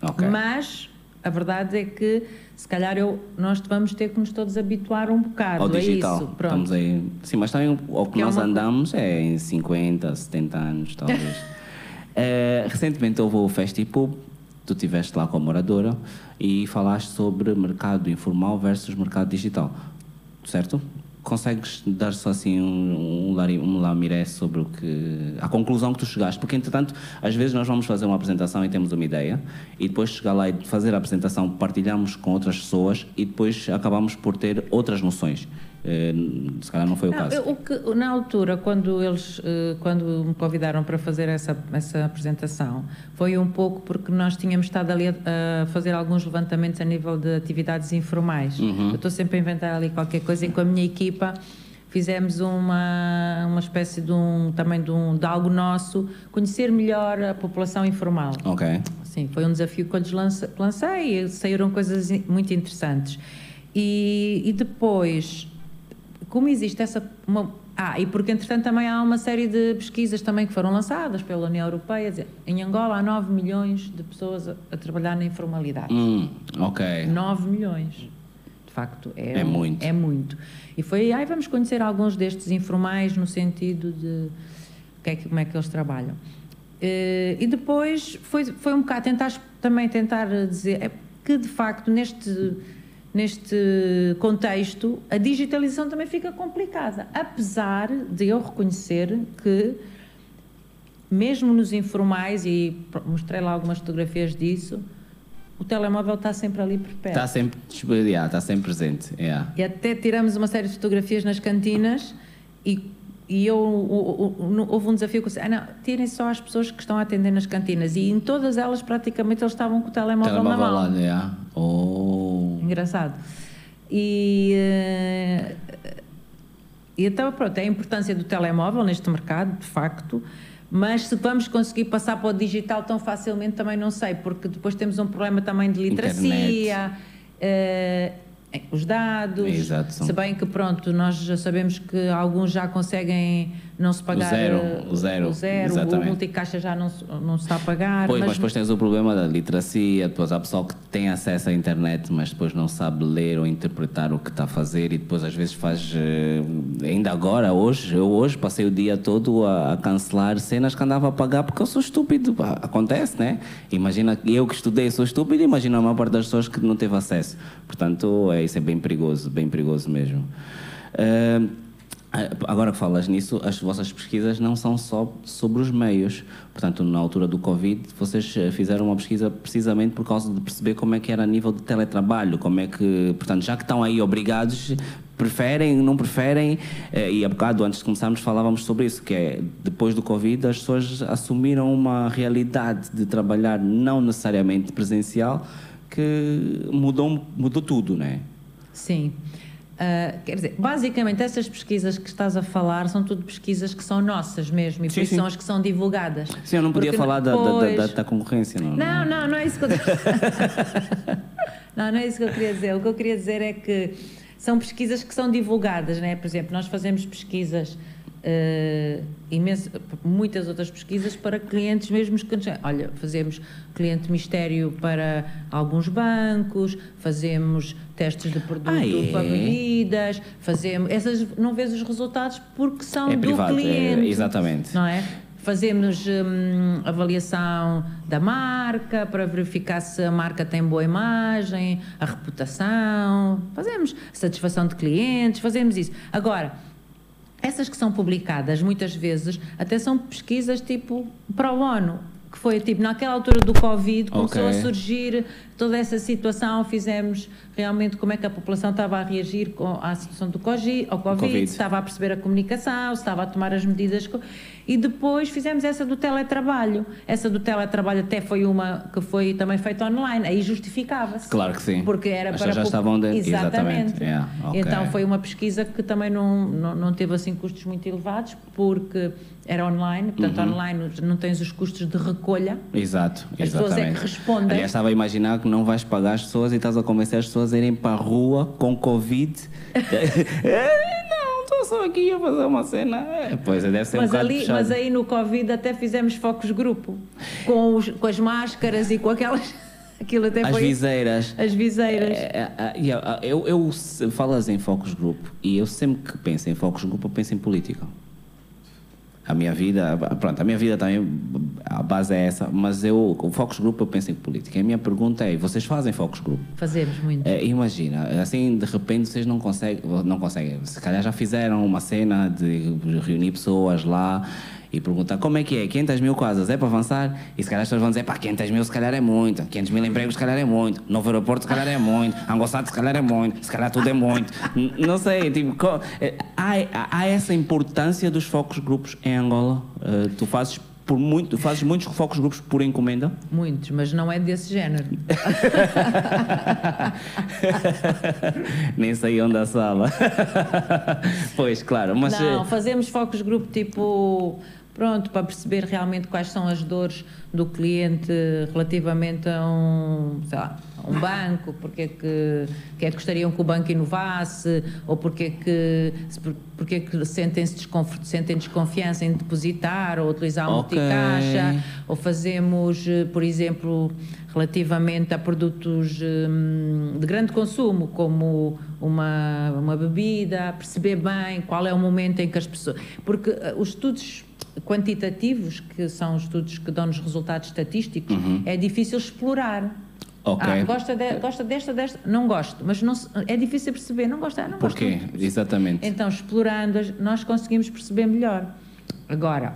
[SPEAKER 1] Okay.
[SPEAKER 2] Mas a verdade é que se calhar eu, nós vamos ter que nos todos habituar um bocado
[SPEAKER 1] ao digital.
[SPEAKER 2] a isso. Pronto.
[SPEAKER 1] Estamos aí. Sim, mas também o que, que nós é uma... andamos é em 50, 70 anos, talvez. é, recentemente houve o Festipub tu estiveste lá com a moradora e falaste sobre mercado informal versus mercado digital, certo? Consegues dar só assim um, um, um lamiré sobre o que, a conclusão que tu chegaste? Porque, entretanto, às vezes nós vamos fazer uma apresentação e temos uma ideia e depois chegar lá e fazer a apresentação, partilhamos com outras pessoas e depois acabamos por ter outras noções. Eh, se calhar não foi o
[SPEAKER 2] não,
[SPEAKER 1] caso.
[SPEAKER 2] O que, na altura, quando eles eh, quando me convidaram para fazer essa, essa apresentação, foi um pouco porque nós tínhamos estado ali a, a fazer alguns levantamentos a nível de atividades informais.
[SPEAKER 1] Uhum.
[SPEAKER 2] Eu estou sempre a inventar ali qualquer coisa e com a minha equipa fizemos uma, uma espécie de um também de, um, de algo nosso, conhecer melhor a população informal.
[SPEAKER 1] Ok.
[SPEAKER 2] Sim, foi um desafio que eu lhes lancei e saíram coisas muito interessantes. E, e depois como existe essa. Uma, ah, e porque entretanto também há uma série de pesquisas também que foram lançadas pela União Europeia. Dizer, em Angola há 9 milhões de pessoas a, a trabalhar na informalidade.
[SPEAKER 1] Hum, ok.
[SPEAKER 2] 9 milhões. De facto, é,
[SPEAKER 1] é muito.
[SPEAKER 2] É muito. E foi aí vamos conhecer alguns destes informais no sentido de que é que, como é que eles trabalham. Uh, e depois foi, foi um bocado tentar também tentar dizer é que de facto neste neste contexto, a digitalização também fica complicada. Apesar de eu reconhecer que, mesmo nos informais, e mostrei lá algumas fotografias disso, o telemóvel está sempre ali por perto.
[SPEAKER 1] Está sempre disponibilizado, está sempre presente. Yeah.
[SPEAKER 2] E até tiramos uma série de fotografias nas cantinas e, e eu, houve um desafio que eu disse, ah, não, tirem só as pessoas que estão a atender nas cantinas. E em todas elas, praticamente, eles estavam com o telemóvel,
[SPEAKER 1] telemóvel
[SPEAKER 2] na mão.
[SPEAKER 1] Lá, yeah. oh
[SPEAKER 2] engraçado. E, uh, E então, pronto, é a importância do telemóvel neste mercado, de facto, mas se vamos conseguir passar para o digital tão facilmente também não sei, porque depois temos um problema também de literacia, uh, os dados, Exato. se bem que pronto, nós já sabemos que alguns já conseguem não se pagar
[SPEAKER 1] o zero, o zero,
[SPEAKER 2] o, zero, o multicaixa já não, não se está a pagar.
[SPEAKER 1] Pois, mas, mas depois tens o problema da literacia, depois há pessoal que tem acesso à internet, mas depois não sabe ler ou interpretar o que está a fazer e depois às vezes faz, eh, ainda agora, hoje, eu hoje passei o dia todo a, a cancelar cenas que andava a pagar porque eu sou estúpido, acontece, né? Imagina, eu que estudei sou estúpido, imagina a maior parte das pessoas que não teve acesso. Portanto, é, isso é bem perigoso, bem perigoso mesmo. Uh, agora que falas nisso, as vossas pesquisas não são só sobre os meios. Portanto, na altura do Covid, vocês eh, fizeram uma pesquisa precisamente por causa de perceber como é que era a nível de teletrabalho, como é que, portanto, já que estão aí obrigados, preferem, não preferem, eh, e há bocado, antes de começarmos, falávamos sobre isso, que é, depois do Covid, as pessoas assumiram uma realidade de trabalhar não necessariamente presencial, que mudou, mudou tudo, não é?
[SPEAKER 2] Sim. Uh, quer dizer, basicamente essas pesquisas que estás a falar são tudo pesquisas que são nossas mesmo e sim, por isso são as que são divulgadas.
[SPEAKER 1] Sim, eu não podia falar depois... da, da, da, concorrência, não,
[SPEAKER 2] não? Não, não, não é isso que eu Não, não é isso que eu queria dizer. O que eu queria dizer é que são pesquisas que são divulgadas, né? Por exemplo, nós fazemos pesquisas uh, imenso, muitas outras pesquisas para clientes mesmos que olha fazemos cliente mistério para alguns bancos fazemos testes de produto ah, é? para bebidas fazemos essas não vês os resultados porque são é do privado, é, cliente
[SPEAKER 1] é, exatamente.
[SPEAKER 2] não é? Fazemos hum, avaliação da marca para verificar se a marca tem boa imagem a reputação fazemos satisfação de clientes fazemos isso. Agora essas que são publicadas, muitas vezes, até são pesquisas tipo para o ONU, que foi tipo naquela altura do Covid, começou okay. a surgir toda essa situação, fizemos realmente como é que a população estava a reagir com a situação do COVID, ao COVID, COVID. estava a perceber a comunicação, estava a tomar as medidas. E depois fizemos essa do teletrabalho. Essa do teletrabalho até foi uma que foi também feita online, aí justificava-se.
[SPEAKER 1] Claro que sim.
[SPEAKER 2] Porque era
[SPEAKER 1] As
[SPEAKER 2] para.
[SPEAKER 1] já estavam de...
[SPEAKER 2] Exatamente. Exatamente. Yeah, okay. Então foi uma pesquisa que também não, não, não teve assim custos muito elevados, porque era online, portanto uhum. online não tens os custos de recolha.
[SPEAKER 1] Exato,
[SPEAKER 2] as exatamente. pessoas é que respondem.
[SPEAKER 1] Aliás, estava a imaginar que não vais pagar as pessoas e estás a convencer as pessoas a irem para a rua com Covid. não, estou só aqui a fazer uma cena. É, pois é, deve ser
[SPEAKER 2] mas
[SPEAKER 1] um
[SPEAKER 2] ali,
[SPEAKER 1] Mas
[SPEAKER 2] aí no Covid até fizemos focos grupo, com, os, com as máscaras e com aquelas... Aquilo até
[SPEAKER 1] as
[SPEAKER 2] foi...
[SPEAKER 1] viseiras.
[SPEAKER 2] As viseiras.
[SPEAKER 1] É, é, é, eu, eu falas em focos grupo e eu sempre que penso em focos grupo eu penso em política a minha vida, pronto, a minha vida também, a base é essa, mas eu, o Focus Group eu penso em política. A minha pergunta é, vocês fazem Focus Group?
[SPEAKER 2] Fazemos muito.
[SPEAKER 1] É, imagina, assim, de repente vocês não conseguem, não conseguem, se calhar já fizeram uma cena de reunir pessoas lá e perguntar como é que é, 500 mil casas é para avançar? E se calhar as pessoas vão dizer, pá, 500 mil se calhar é muito, 500 mil empregos se calhar é muito, novo aeroporto se calhar é muito, Angossado se calhar é muito, se calhar tudo é muito. não sei, tipo, é, há, há essa importância dos focos grupos em Angola? Uh, tu fazes por muito, fazes muitos focos grupos por encomenda?
[SPEAKER 2] Muitos, mas não é desse género.
[SPEAKER 1] Nem sei onde a sala. pois, claro, mas...
[SPEAKER 2] Não, eh, fazemos focos grupo tipo pronto, para perceber realmente quais são as dores do cliente relativamente a um, sei lá, um banco, porque é que, que é que gostariam que o banco inovasse, ou porque é que, porque é que sentem-se desconf, sentem desconfiança em depositar ou utilizar um okay. multicaixa, ou fazemos, por exemplo, relativamente a produtos hum, de grande consumo, como uma, uma bebida, perceber bem qual é o momento em que as pessoas. Porque eh, os estudos quantitativos, que são estudos que dão-nos resultados estatísticos, uhum. é difícil explorar.
[SPEAKER 1] Okay.
[SPEAKER 2] Ah, gosta, de, gosta desta, desta? Não gosto, mas não, é difícil perceber. Não gosta, não
[SPEAKER 1] Porquê?
[SPEAKER 2] Gosto.
[SPEAKER 1] Exatamente.
[SPEAKER 2] Então, explorando, nós conseguimos perceber melhor. Agora,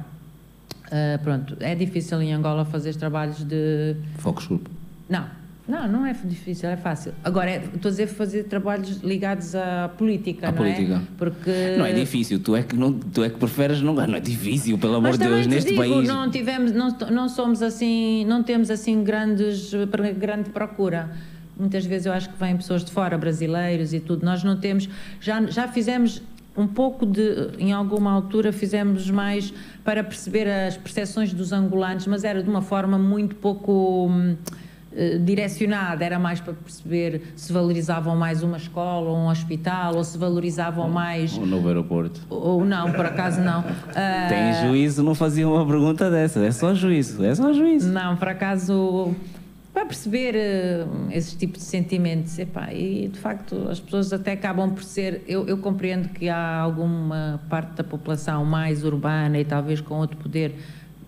[SPEAKER 2] uh, pronto, é difícil em Angola fazer trabalhos de.
[SPEAKER 1] Focus group.
[SPEAKER 2] Não, não, não é difícil, é fácil. Agora, é, estou a dizer fazer trabalhos ligados à política,
[SPEAKER 1] à
[SPEAKER 2] não
[SPEAKER 1] é? política. é?
[SPEAKER 2] Porque...
[SPEAKER 1] Não é difícil, tu é que, não, tu é que preferes não, não é difícil, pelo amor de Deus, neste
[SPEAKER 2] digo,
[SPEAKER 1] país.
[SPEAKER 2] Não, tivemos, não, não somos assim, não temos assim grandes, grande procura. Muitas vezes eu acho que vêm pessoas de fora, brasileiros e tudo. Nós não temos, já, já fizemos um pouco de, em alguma altura fizemos mais para perceber as percepções dos angolanos, mas era de uma forma muito pouco hum, direcionada, era mais para perceber se valorizavam mais uma escola ou um hospital, ou se valorizavam mais...
[SPEAKER 1] O novo aeroporto.
[SPEAKER 2] Ou não, por acaso não.
[SPEAKER 1] Tem uh, juízo, não fazia uma pergunta dessa, é só juízo, é só juízo.
[SPEAKER 2] Não, por acaso para perceber uh, esses tipos de sentimentos. Epá, e de facto as pessoas até acabam por ser. Eu, eu, compreendo que há alguma parte da população mais urbana e talvez com outro poder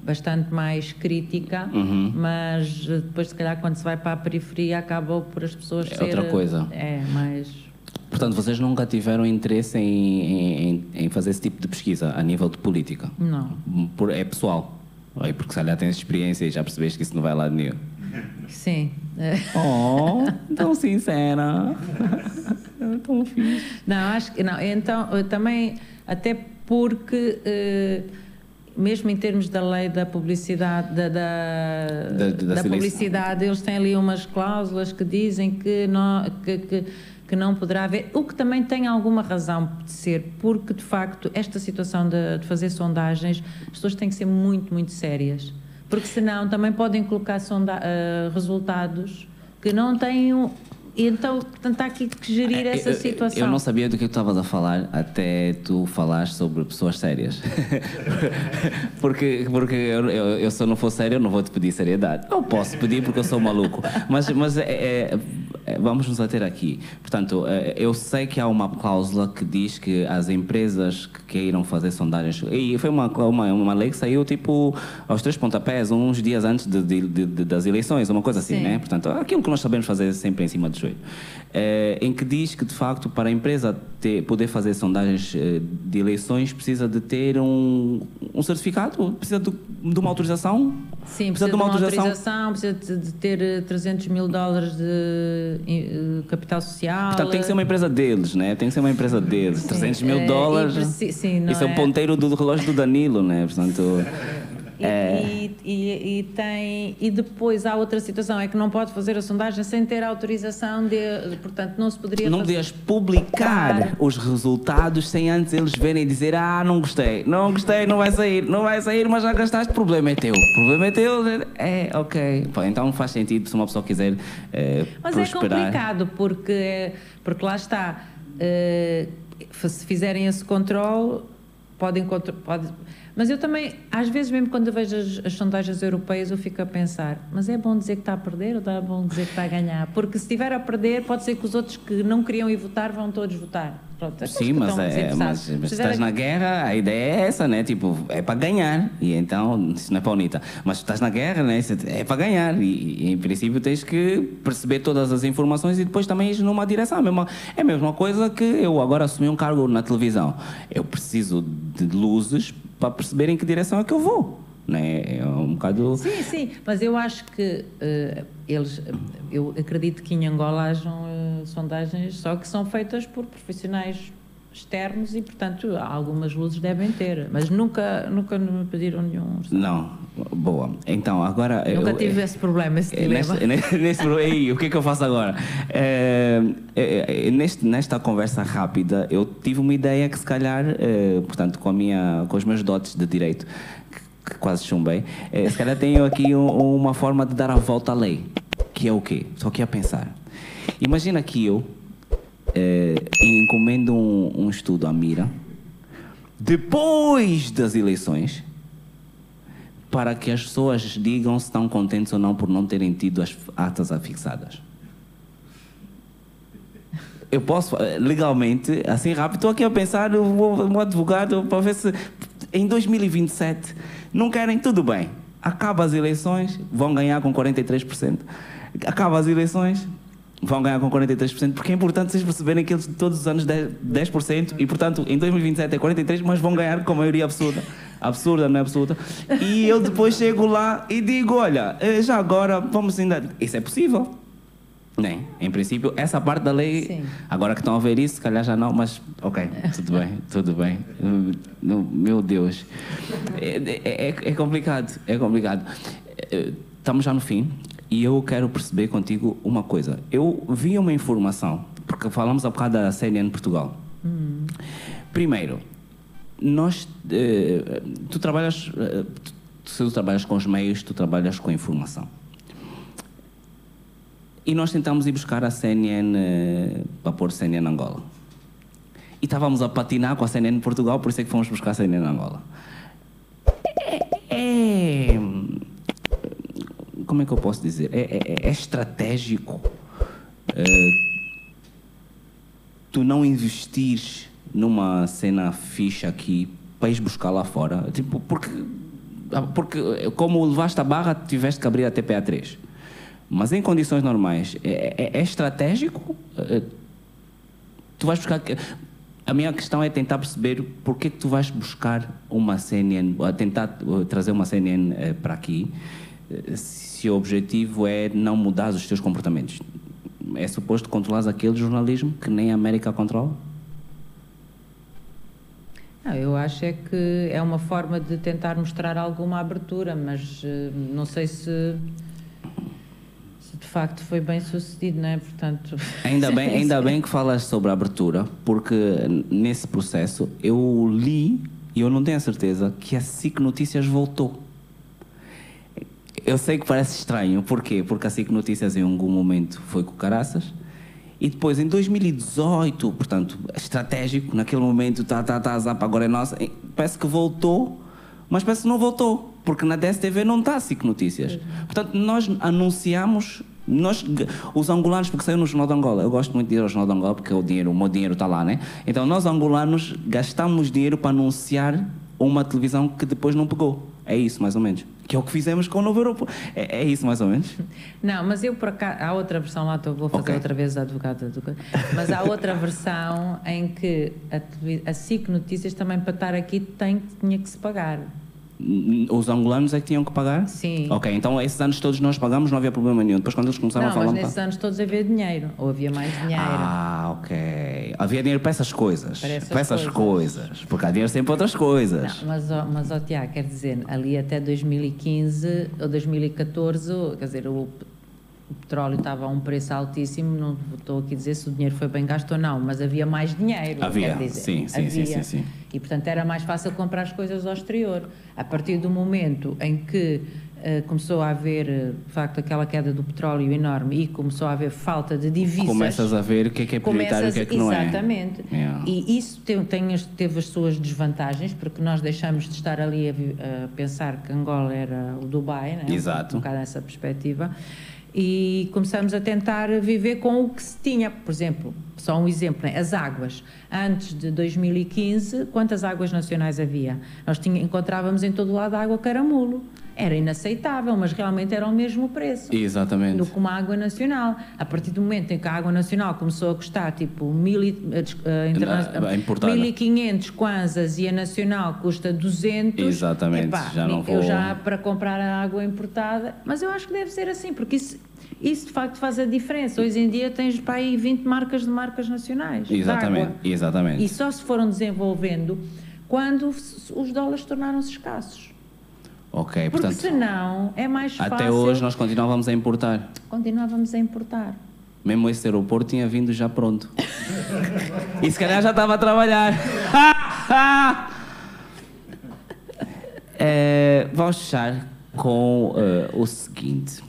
[SPEAKER 2] bastante mais crítica, uhum. mas depois, se calhar, quando se vai para a periferia, acaba por as pessoas
[SPEAKER 1] é
[SPEAKER 2] ser.
[SPEAKER 1] outra coisa.
[SPEAKER 2] É, mais.
[SPEAKER 1] Portanto, vocês nunca tiveram interesse em, em, em, fazer esse tipo de pesquisa a nível de política?
[SPEAKER 2] Não.
[SPEAKER 1] Por, é pessoal? Aí porque se calhar tens experiência e já percebeste que isso não vai lá nenhum.
[SPEAKER 2] Sim.
[SPEAKER 1] Oh, tão sincera. tão fixe.
[SPEAKER 2] Não, acho que não. Então, também, até porque. Uh, mesmo em termos da lei da publicidade, da, da, da, da, da publicidade, eles têm ali umas cláusulas que dizem que não, que, que, que, não poderá haver, o que também tem alguma razão de ser, porque de facto esta situação de, de fazer sondagens, as pessoas têm que ser muito, muito sérias porque senão também podem colocar sonda, uh, resultados que não têm então, portanto, há aqui que gerir é, essa situação.
[SPEAKER 1] Eu não sabia do que tu estavas a falar até tu falares sobre pessoas sérias. porque porque eu, eu, eu, se eu não for sério, eu não vou te pedir seriedade. Eu posso pedir porque eu sou maluco. Mas, mas é, é, é vamos nos ater aqui. Portanto, é, eu sei que há uma cláusula que diz que as empresas que queiram fazer sondagens. E foi uma, uma, uma lei que saiu tipo aos três pontapés, uns dias antes de, de, de, das eleições, uma coisa assim, Sim. né? Portanto, aquilo que nós sabemos fazer sempre em cima do joelho é, em que diz que, de facto, para a empresa ter, poder fazer sondagens eh, de eleições, precisa de ter um, um certificado, precisa de, de uma autorização.
[SPEAKER 2] Sim, precisa, precisa de uma, autorização, autorização precisa de, ter 300 mil dólares de capital social.
[SPEAKER 1] Portanto, tem que ser uma empresa deles, né? Tem que ser uma empresa deles. Sim, 300 mil é, dólares.
[SPEAKER 2] Preci, sim,
[SPEAKER 1] isso é, é o ponteiro do relógio do Danilo, né? Portanto.
[SPEAKER 2] É. E, e, e, tem, e depois há outra situação, é que não pode fazer a sondagem sem ter autorização de, portanto não se poderia
[SPEAKER 1] Não podias publicar os resultados sem antes eles verem e dizer ah, não gostei, não gostei, não vai sair, não vai sair, mas já gastaste, o problema é teu, o problema é teu, é, ok. Pô, então faz sentido se uma pessoa quiser é,
[SPEAKER 2] Mas
[SPEAKER 1] prosperar.
[SPEAKER 2] é complicado, porque, porque lá está, uh, se fizerem esse controle, podem... Pode, mas eu também, às vezes, mesmo quando eu vejo as, as, sondagens europeias, eu fico a pensar: mas é bom dizer que está a perder ou é bom dizer que está a ganhar? Porque se estiver a perder, pode ser que os outros que não queriam ir votar vão todos votar. Pronto,
[SPEAKER 1] é Sim, mas, é, mas, mas estás na guerra, a ideia é essa, né? Tipo, é para ganhar. E então, isso não é para unita. Mas estás na guerra, né? É para ganhar. E, e, em princípio tens que perceber todas as informações e depois também ir numa direção. É a mesma coisa que eu agora assumi um cargo na televisão. Eu preciso de luzes para perceber em que direção é que eu vou. Né? É um bocado.
[SPEAKER 2] Sim, sim, mas eu acho que uh, eles. Eu acredito que em Angola hajam uh, sondagens só que são feitas por profissionais externos e, portanto, algumas luzes devem ter, mas nunca, nunca me pediram nenhum.
[SPEAKER 1] Não, boa. Então, agora.
[SPEAKER 2] Nunca eu, tive esse problema, esse dilema.
[SPEAKER 1] Neste, neste, ei, o que é que eu faço agora? É, é, neste, nesta conversa rápida, eu tive uma ideia que, se calhar, é, portanto, com, a minha, com os meus dotes de direito, que, que quase chumbei, é, se calhar tenho aqui um, uma forma de dar a volta à lei, que é o quê? Só que a pensar. Imagina que eu encomendo um, um estudo à Mira depois das eleições para que as pessoas digam se estão contentes ou não por não terem tido as atas afixadas. Eu posso, eh, legalmente, assim rápido, estou aqui a pensar, um advogado, para ver se em 2027 não querem, tudo bem. Acaba as eleições, vão ganhar com 43%. Acaba as eleições, vão ganhar com 43%, porque é importante vocês perceberem que eles todos os anos 10%, 10% e, portanto, em 2027 é 43%, mas vão ganhar com maioria absurda. Absurda, não é absurda? E eu depois chego lá e digo: olha, eh, já agora vamos ainda. Isso é possível. Nem. Em princípio, essa parte da lei, Sim. agora que estão a ver isso, se calhar já não, mas ok, tudo bem, tudo bem. Meu Deus. É, é, é complicado, é complicado. Eh, estamos já no fim. E eu quero perceber contigo uma coisa. Eu vi uma informação, porque falamos há bocado da CNN Portugal. Hum. Primeiro, nós, eh, tu trabalhas, eh, se tu trabalhas com os meios, tu trabalhas com a informação. E nós tentamos ir buscar a CNN eh, para pôr CNN Angola. E estávamos a patinar com a CNN Portugal, por isso é que fomos buscar a CNN Angola. É, é, como é que eu posso dizer? É, é, é estratégico tu não investires numa cena ficha aqui para ir buscar lá fora. Tipo, porque, porque como levaste a barra, tiveste que abrir a TPA3. Mas em condições normais, é, é, é estratégico? É, tu vais buscar. A minha questão é tentar perceber por que tu vais buscar uma CNN, tentar trazer uma CNN eh, para aqui, eh, se o objetivo é não mudar os teus comportamentos. É suposto controlar aquele jornalismo que nem a América controla?
[SPEAKER 2] Eu acho é que é uma forma de tentar mostrar alguma abertura, mas uh, não sei se, se, de facto foi bem sucedido, não é? Portanto,
[SPEAKER 1] ainda bem, ainda bem que falas sobre a abertura, porque nesse processo eu li e eu não tenho a certeza que a SIC Notícias voltou. Eu sei que parece estranho, porquê? Porque a SIC Notícias em algum momento foi com caraças e depois, em 2018, portanto, estratégico, naquele momento, tá, tá, tá, a Zap agora é nossa, parece que voltou, mas parece que não voltou, porque na DSTV não está SIC Notícias. Uhum. Portanto, nós anunciamos, nós, os angolanos, porque saiu no Jornal de Angola, eu gosto muito de ir ao Jornal de Angola porque o, dinheiro, o meu dinheiro está lá, né? Então, nós angolanos gastamos dinheiro para anunciar uma televisão que depois não pegou. É isso, mais ou menos. Que é o que fizemos com o novo aeroporto. É, é isso, mais ou menos?
[SPEAKER 2] Não, mas eu por cá. Há outra versão lá, vou fazer okay. outra vez a advogada do. Mas há outra versão em que a, a SIC Notícias também para estar aqui tem, tinha que se pagar.
[SPEAKER 1] Os angolanos é que tinham que pagar?
[SPEAKER 2] Sim.
[SPEAKER 1] Ok, então esses anos todos nós pagamos, não havia problema nenhum. Depois quando eles começaram
[SPEAKER 2] não,
[SPEAKER 1] a falar...
[SPEAKER 2] Não, mas nesses anos todos havia dinheiro, ou havia mais dinheiro.
[SPEAKER 1] Ah, ok. Havia dinheiro para essas coisas. Para essas, para essas coisas. coisas. Porque há dinheiro sempre para outras coisas.
[SPEAKER 2] Não, mas, mas oh, Tiago, quer dizer, ali até 2015 ou 2014, quer dizer, o o petróleo estava a um preço altíssimo, não estou aqui a dizer se o dinheiro foi bem gasto ou não, mas havia mais dinheiro.
[SPEAKER 1] Havia,
[SPEAKER 2] dizer,
[SPEAKER 1] sim, sim, havia. sim, sim, sim.
[SPEAKER 2] E, portanto, era mais fácil comprar as coisas ao exterior. A partir do momento em que uh, começou a haver, uh, de facto, aquela queda do petróleo enorme e começou a haver falta de divisas...
[SPEAKER 1] Começas a ver o que é que é prioritário e o que é que não
[SPEAKER 2] é. Exatamente. Yeah. E isso tem, tem, teve as suas desvantagens, porque nós deixamos de estar ali a, a pensar que Angola era o Dubai, né?
[SPEAKER 1] Exato.
[SPEAKER 2] um bocado nessa perspectiva e começamos a tentar viver com o que se tinha. Por exemplo, só um exemplo, né? as águas. Antes de 2015, quantas águas nacionais havia? Nós tinha, encontrávamos em todo lado água caramulo. Era inaceitável, mas realmente era o mesmo preço.
[SPEAKER 1] Exatamente.
[SPEAKER 2] Do que uma água nacional. A partir do momento em que a água nacional começou a custar tipo mil, uh, uh, 1.500 kwanzas e a nacional custa 200.
[SPEAKER 1] Exatamente. Epá, já não
[SPEAKER 2] eu vou... já para comprar a água importada. Mas eu acho que deve ser assim, porque isso isso de facto faz a diferença. Hoje em dia tens para aí 20 marcas de marcas nacionais.
[SPEAKER 1] Exatamente, exatamente.
[SPEAKER 2] E só se foram desenvolvendo quando os dólares tornaram-se escassos.
[SPEAKER 1] Ok,
[SPEAKER 2] Porque
[SPEAKER 1] portanto.
[SPEAKER 2] senão é mais fácil.
[SPEAKER 1] Até hoje nós continuávamos a importar.
[SPEAKER 2] Continuávamos a importar.
[SPEAKER 1] Mesmo esse aeroporto tinha vindo já pronto. e se calhar já estava a trabalhar. é, vamos fechar com uh, o seguinte.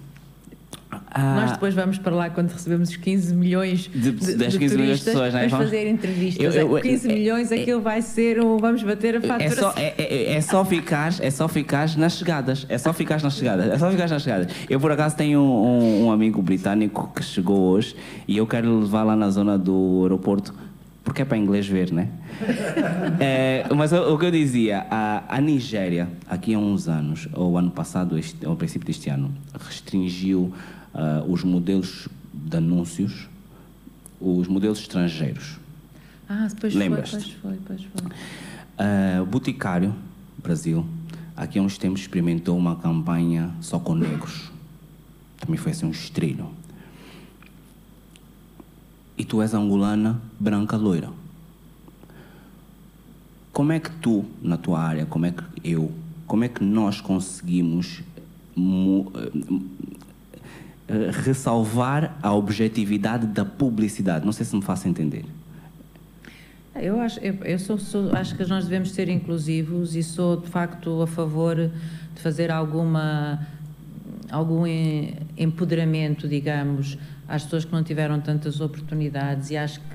[SPEAKER 2] Ah, Nós depois vamos para lá quando recebemos os 15 milhões de, de, de 15 milhões de pessoas, não é? Vamos fazer entrevistas. Eu, eu, 15 é, milhões, é, aquilo vai ser o. Vamos bater a fatura.
[SPEAKER 1] É só, é, é, é, só ficar, é só ficar nas chegadas. É só ficar nas chegadas. É só ficar nas chegadas. Eu, por acaso, tenho um, um amigo britânico que chegou hoje e eu quero levar lá na zona do aeroporto porque é para inglês ver, né? é, mas o, o, que eu dizia, a, a Nigéria, aqui há uns anos, ou ano passado, este, ao princípio deste ano, restringiu uh, os modelos de anúncios, os modelos estrangeiros.
[SPEAKER 2] Ah, pois Lembras foi, pois foi, pois foi.
[SPEAKER 1] Uh, Boticário, Brasil, aqui há uns tempos experimentou uma campanha só com negros. Também foi assim um estrelho. E tu és angolana, branca, loira. Como é que tu, na tua área, como é que eu, como é que nós conseguimos eh, ressalvar a objetividade da publicidade. Não sei se me faço entender.
[SPEAKER 2] Eu acho, eu, eu sou, sou, acho que nós devemos ser inclusivos e sou de facto a favor de fazer alguma algum empoderamento, digamos, às pessoas que não tiveram tantas oportunidades e acho que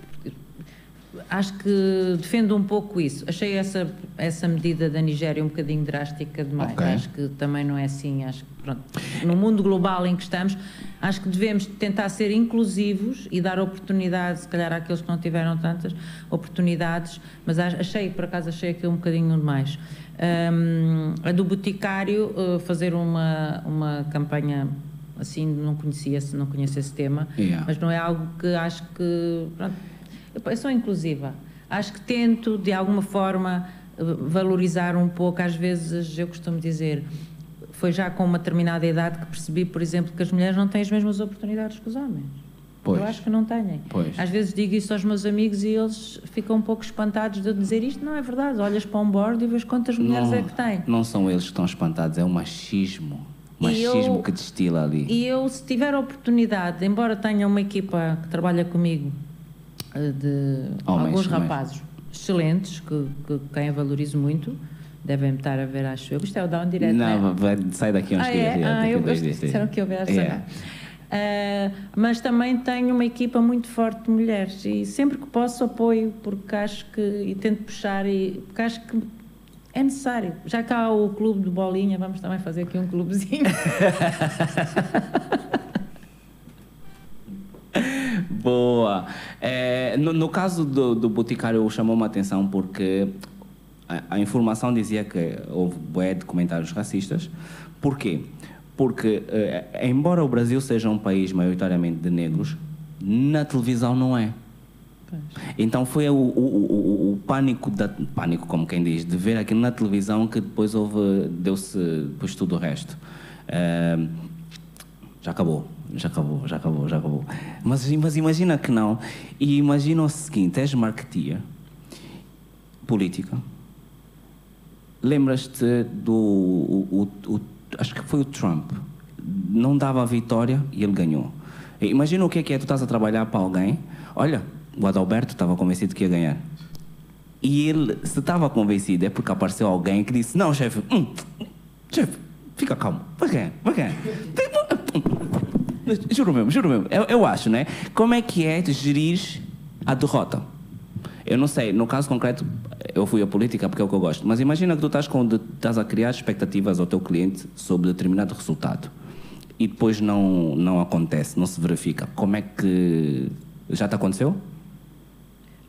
[SPEAKER 2] acho que defendo um pouco isso. Achei essa, essa medida da Nigéria um bocadinho drástica demais. Okay. Acho que também não é assim. Acho que, pronto, no mundo global em que estamos, acho que devemos tentar ser inclusivos e dar oportunidades, se calhar, àqueles que não tiveram tantas oportunidades, mas achei, por acaso, achei aquilo um bocadinho demais. Um, a do Boticário, uh, fazer uma, uma campanha assim, não conhecia, não conhecia esse tema, yeah. mas não é algo que acho que. Pronto, eu sou inclusiva. Acho que tento, de alguma forma, valorizar um pouco. Às vezes, eu costumo dizer, foi já com uma determinada idade que percebi, por exemplo, que as mulheres não têm as mesmas oportunidades que os homens. Pois. Eu acho que não têm. Pois. Às vezes digo isso aos meus amigos e eles ficam um pouco espantados de eu dizer isto. Não é verdade. Olhas para um board e vês quantas mulheres
[SPEAKER 1] não,
[SPEAKER 2] é que têm.
[SPEAKER 1] Não são eles que estão espantados, é o machismo. O machismo eu, que destila ali.
[SPEAKER 2] E eu, se tiver a oportunidade, embora tenha uma equipa que trabalha comigo de Homens, alguns rapazes excelentes, que, que quem eu valorizo muito, devem estar a ver, acho eu. Isto é o Down Direct,
[SPEAKER 1] Não,
[SPEAKER 2] né?
[SPEAKER 1] vai, sai daqui uns
[SPEAKER 2] ah,
[SPEAKER 1] dias.
[SPEAKER 2] É? Ah, eu gosto, disseram que eu vejo yeah. Uh, mas também tenho uma equipa muito forte de mulheres e sempre que posso apoio porque acho que e tento puxar e porque acho que é necessário. Já cá o clube de bolinha, vamos também fazer aqui um clubezinho.
[SPEAKER 1] Boa. É, no, no, caso do, do Boticário, chamou uma atenção porque a, a, informação dizia que houve bué de comentários racistas. Por quê? Porque, é, embora o Brasil seja um país maioritariamente de negros, na televisão não é. Então foi o, o, o, o, pânico, da, pânico como quem diz, de ver aquilo na televisão que depois houve, deu-se depois tudo o resto. É, já acabou já acabou, já acabou, já acabou. Mas, mas imagina que não. E imagina o seguinte: és marketeer, política. Lembras-te do. O, o, o, acho que foi o Trump. Não dava a vitória e ele ganhou. Imagina o que é que é: tu estás a trabalhar para alguém. Olha, o Adalberto estava convencido que ia ganhar. E ele, se estava convencido, é porque apareceu alguém que disse: Não, chefe, hum, chefe, fica calmo, vai ganhar, vai ganhar. Juro mesmo, juro mesmo. Eu, eu acho, né? Como é que é gerir a derrota? Eu não sei, no caso concreto, eu fui a política porque é o que eu gosto, mas imagina que tu estás, com, estás a criar expectativas ao teu cliente sobre determinado resultado e depois não, não acontece, não se verifica. Como é que. Já te aconteceu?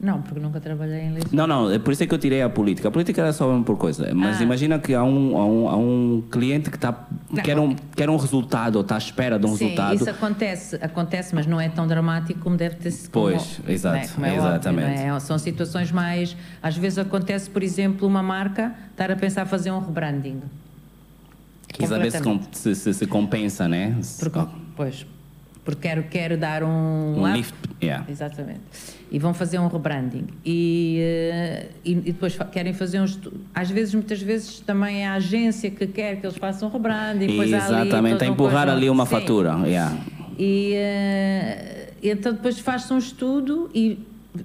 [SPEAKER 2] Não, porque nunca trabalhei em Lisboa.
[SPEAKER 1] Não, não, é por isso é que eu tirei a política. A política era só por coisa. Mas ah. imagina que há um, há um, há um cliente que tá, quer, um, quer um resultado, ou está à espera de um
[SPEAKER 2] Sim,
[SPEAKER 1] resultado.
[SPEAKER 2] Isso acontece, acontece, mas não é tão dramático como deve ter sido.
[SPEAKER 1] Pois, como, exato, é, exatamente.
[SPEAKER 2] Óbvio, é? São situações mais. Às vezes acontece, por exemplo, uma marca estar a pensar fazer um rebranding.
[SPEAKER 1] Quer saber se, se, se, compensa, né?
[SPEAKER 2] Porque, pois, porque quero, quero dar um.
[SPEAKER 1] Um lift, yeah.
[SPEAKER 2] Exatamente e vão fazer um rebranding e, eh, e, e, depois querem fazer um estudo. Às vezes, muitas vezes, também é a agência que quer que eles façam rebranding. Depois
[SPEAKER 1] Exatamente,
[SPEAKER 2] ali,
[SPEAKER 1] a empurrar ali uma sim. fatura. Yeah.
[SPEAKER 2] E uh, então depois faz-se um estudo e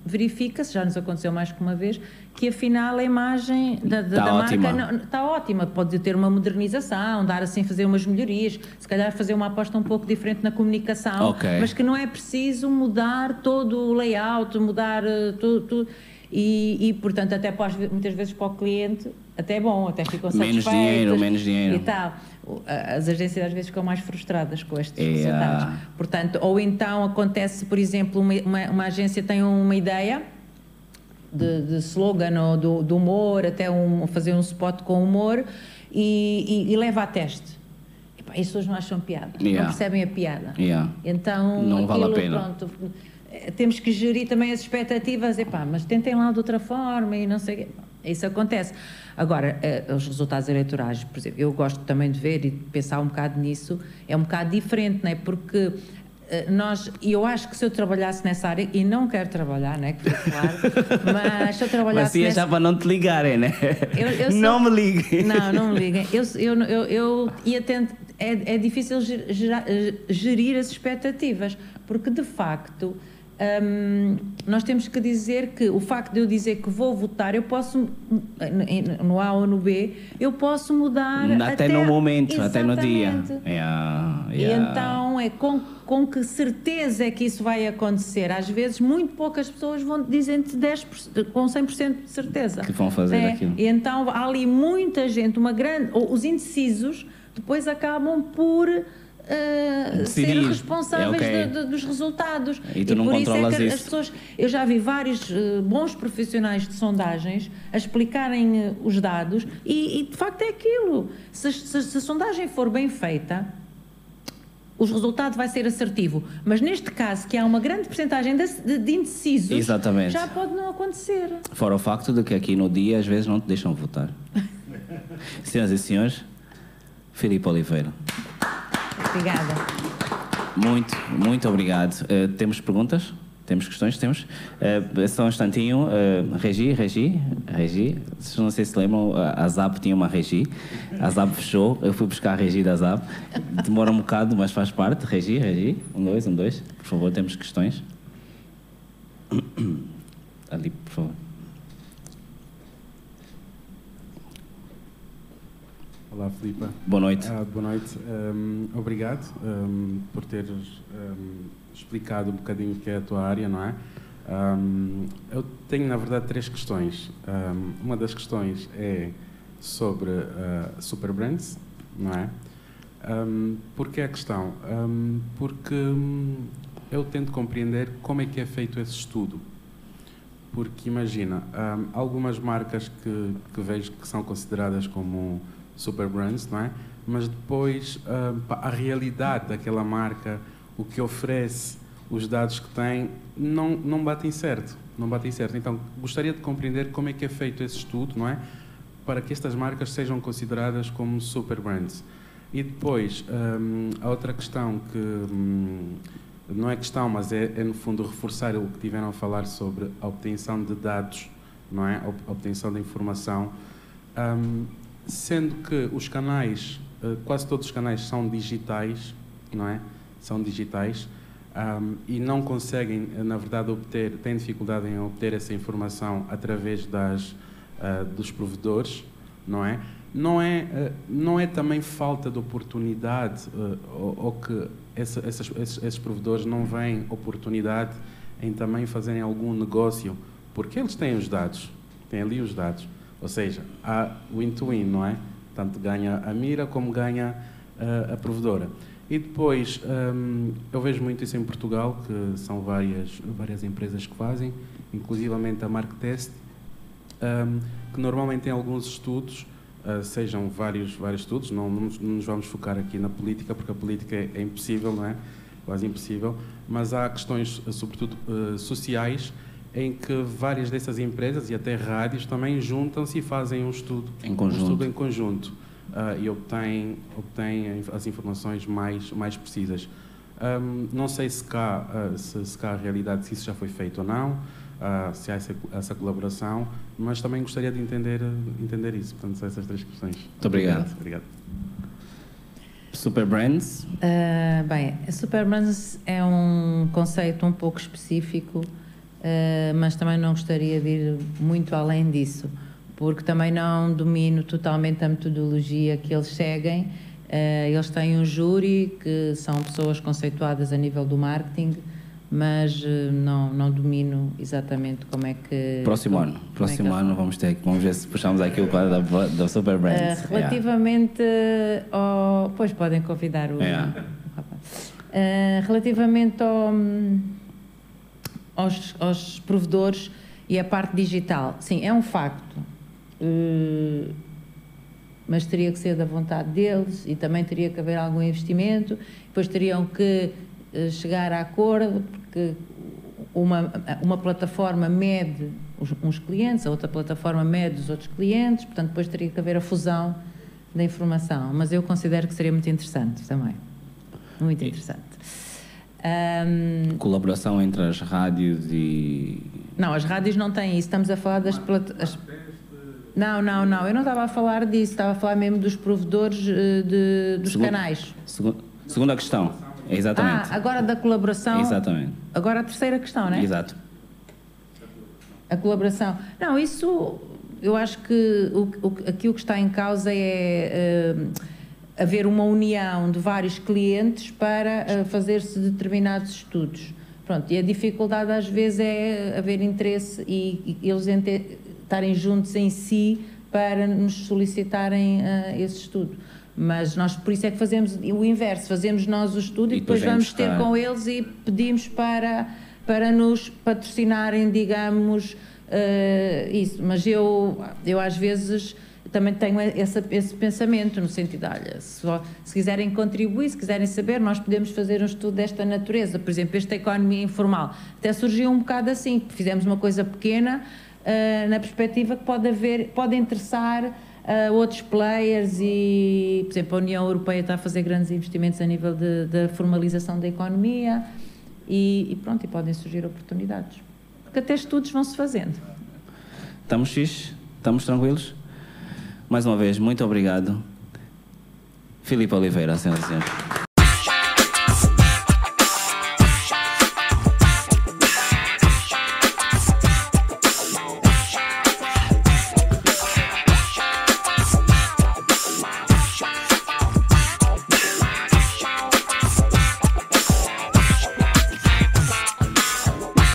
[SPEAKER 2] verifica-se, já nos aconteceu mais que uma vez, que afinal a imagem da, da, tá da marca está ótima. Pode ter uma modernização, dar assim, fazer umas melhorias, se calhar fazer uma aposta um pouco diferente na comunicação, okay. mas que não é preciso mudar todo o layout, mudar tudo. tudo. E, e, portanto, até para, muitas vezes para o cliente, até é bom, até ficam
[SPEAKER 1] satisfeitos. Menos dinheiro, menos dinheiro.
[SPEAKER 2] E tal. As agências às vezes ficam mais frustradas com estes yeah. resultados. Portanto, ou então acontece, por exemplo, uma, uma, uma agência tem uma ideia de, de slogan ou do, do, humor, até um, fazer um spot com humor e, e, e leva a teste. E, as pessoas não acham piada, yeah. não percebem a piada.
[SPEAKER 1] Yeah.
[SPEAKER 2] Então,
[SPEAKER 1] não vale a pena.
[SPEAKER 2] Pronto, temos que gerir também as expectativas, epá, mas tentem lá de outra forma e não sei o quê. Isso acontece. Agora, eh, os resultados eleitorais, por exemplo, eu gosto também de ver e de pensar um bocado nisso, é um bocado diferente, não é? Porque eh, nós, e eu acho que se eu trabalhasse nessa área, e não quero trabalhar, né, que claro, mas se eu trabalhasse
[SPEAKER 1] mas se
[SPEAKER 2] nessa...
[SPEAKER 1] para não te ligarem, né? Eu, eu sou... Não me liguem.
[SPEAKER 2] Não, não me liguem. Eu, eu, eu, eu ia tentar... É, é difícil gerir as expectativas, porque de facto um, nós temos que dizer que o facto de eu dizer que vou votar, eu posso, no A ou no B, eu posso mudar
[SPEAKER 1] até, até no momento, Exatamente. até no dia. Yeah,
[SPEAKER 2] yeah. E então é com, com que certeza é que isso vai acontecer. Às vezes, muito poucas pessoas vão dizer 10%, com 100% de certeza.
[SPEAKER 1] Que vão fazer é, aquilo.
[SPEAKER 2] E então há ali muita gente, uma grande. Os indecisos depois acabam por uh, ser responsáveis é okay. de, de, dos resultados.
[SPEAKER 1] E tu e não por isso é que isso. as pessoas.
[SPEAKER 2] Eu já vi vários uh, bons profissionais de sondagens a explicarem uh, os dados e, e, de facto é aquilo. Se, se, se a sondagem for bem feita, o resultado vai ser assertivo. Mas neste caso, que há uma grande porcentagem de, de, indecisos,
[SPEAKER 1] Exatamente.
[SPEAKER 2] já pode não acontecer.
[SPEAKER 1] Fora o facto de que aqui no dia às vezes não te deixam votar. Senhoras e senhores, Filipe Oliveira.
[SPEAKER 2] Obrigada.
[SPEAKER 1] Muito, muito obrigado. Uh, temos perguntas? Temos questões? Temos. Uh, só um instantinho. Uh, Regi, Regi, Regi. Não sei se lembram, a Zap tinha uma Regi. A Zap fechou. Eu fui buscar a Regi da Zap. Demora um bocado, mas faz parte. Regi, Regi. Um, dois, um, dois. Por favor, temos questões. Ali, por favor.
[SPEAKER 3] Olá, Filipa.
[SPEAKER 1] Boa noite.
[SPEAKER 3] Ah, boa noite. Um, obrigado um, por teres um, explicado um bocadinho o que é a tua área, não é? eu tenho, na verdade, três questões. uma das questões é sobre uh, super brands, não é? Um, Porquê a questão? porque eu tento compreender como é que é feito esse estudo. Porque imagina, algumas marcas que, que vejo que são consideradas como super brands, não é? Mas depois uh, a realidade daquela marca, o que oferece, os dados que tem, não, não batem certo. Não batem certo. Então, gostaria de compreender como é que é feito esse estudo, não é? Para que estas marcas sejam consideradas como super brands. E depois, um, a outra questão que um, não é questão, mas é, é, no fundo reforçar o que tiveram a falar sobre a obtenção de dados, não é? A obtenção de informação. Um, sendo que os canais, eh, quase todos os canais são digitais, não é? São digitais um, e não conseguem, eh, na verdade, obter, têm dificuldade em obter essa informação através das, uh, dos provedores, não é? Não é, uh, não é também falta de oportunidade uh, ou, ou, que essa, essas, esses, esses provedores não veem oportunidade em também fazerem algum negócio, porque eles têm os dados, têm ali os dados ou seja, há win-to-win, -win, não é? Tanto ganha a mira como ganha uh, a provedora. E depois, um, eu vejo muito isso em Portugal, que são várias, várias empresas que fazem, inclusivamente a Marktest, um, que normalmente tem alguns estudos, uh, sejam vários, vários estudos, não, não, nos vamos focar aqui na política, porque a política é, é impossível, não é? Quase impossível, mas há questões, sobretudo, uh, sociais, em que várias dessas empresas e até rádios também juntam-se e fazem um estudo,
[SPEAKER 1] em conjunto,
[SPEAKER 3] um estudo em conjunto uh, e obtêm, obtêm as informações mais, mais precisas. Um, não sei se cá, uh, se, se cá a realidade, se isso já foi feito ou não, uh, se há essa, essa, colaboração, mas também gostaria de entender, entender isso. Portanto, são essas três questões.
[SPEAKER 1] Muito obrigado.
[SPEAKER 3] obrigado.
[SPEAKER 1] Super Brands?
[SPEAKER 2] Uh, bem, Super Brands é um conceito um pouco específico uh, mas também não gostaria de ir muito além disso, porque também não domino totalmente a metodologia que eles seguem. Uh, eles têm um júri que são pessoas conceituadas a nível do marketing, mas uh, não, não domino exatamente como é que.
[SPEAKER 1] Próximo como, ano, próximo é ano vamos ter vamos ver se puxamos aqui o quadro da, da Super Brands.
[SPEAKER 2] Uh, relativamente yeah. ao. Pois podem convidar o. Yeah. Uh, relativamente ao aos, aos provedores e a parte digital. Sim, é um facto. Uh, mas teria que ser da vontade deles e também teria que haver algum investimento. Depois teriam que uh, chegar a acordo, porque uma, uma plataforma mede os, uns clientes, a outra plataforma mede os outros clientes, portanto, depois teria que haver a fusão da informação. Mas eu considero que seria muito interessante também. Muito interessante.
[SPEAKER 1] Um, Colaboração entre as rádios e.
[SPEAKER 2] Não, as rádios não têm isso. Estamos a falar das plataformas. Não, não, não. Eu não estava a falar disso. Estava a falar mesmo dos provedores eh, de, dos canais.
[SPEAKER 1] Segunda questão. Exatamente.
[SPEAKER 2] Ah, agora da colaboração.
[SPEAKER 1] Exatamente.
[SPEAKER 2] Agora a terceira questão, não é?
[SPEAKER 1] Exato.
[SPEAKER 2] A colaboração. Não, isso eu acho que o, o, aqui o que está em causa é uh, haver uma união de vários clientes para uh, fazer-se determinados estudos. Pronto, e a dificuldade às vezes é haver interesse e, e eles estarem juntos em si para nos solicitarem uh, esse estudo. Mas nós, por isso é que fazemos o inverso, fazemos nós o estudo e, e depois vamos ter com eles e pedimos para, para nos patrocinarem, digamos, uh, isso. Mas eu, eu às vezes também tenho esse, esse pensamento, no sentido, olha, se, se, quiserem contribuir, se quiserem saber, nós podemos fazer um estudo desta natureza. Por exemplo, esta economia informal. Até surgiu um bocado assim, fizemos uma coisa pequena, uh, na perspectiva que pode haver, pode interessar uh, outros players e, por exemplo, a União Europeia está a fazer grandes investimentos a nível da formalização da economia e, e, pronto, e podem surgir oportunidades. Porque até estudos vão-se fazendo.
[SPEAKER 1] Estamos fixe? Estamos tranquilos? Mais uma vez, muito obrigado. Filipe Oliveira, senhoras e senhores.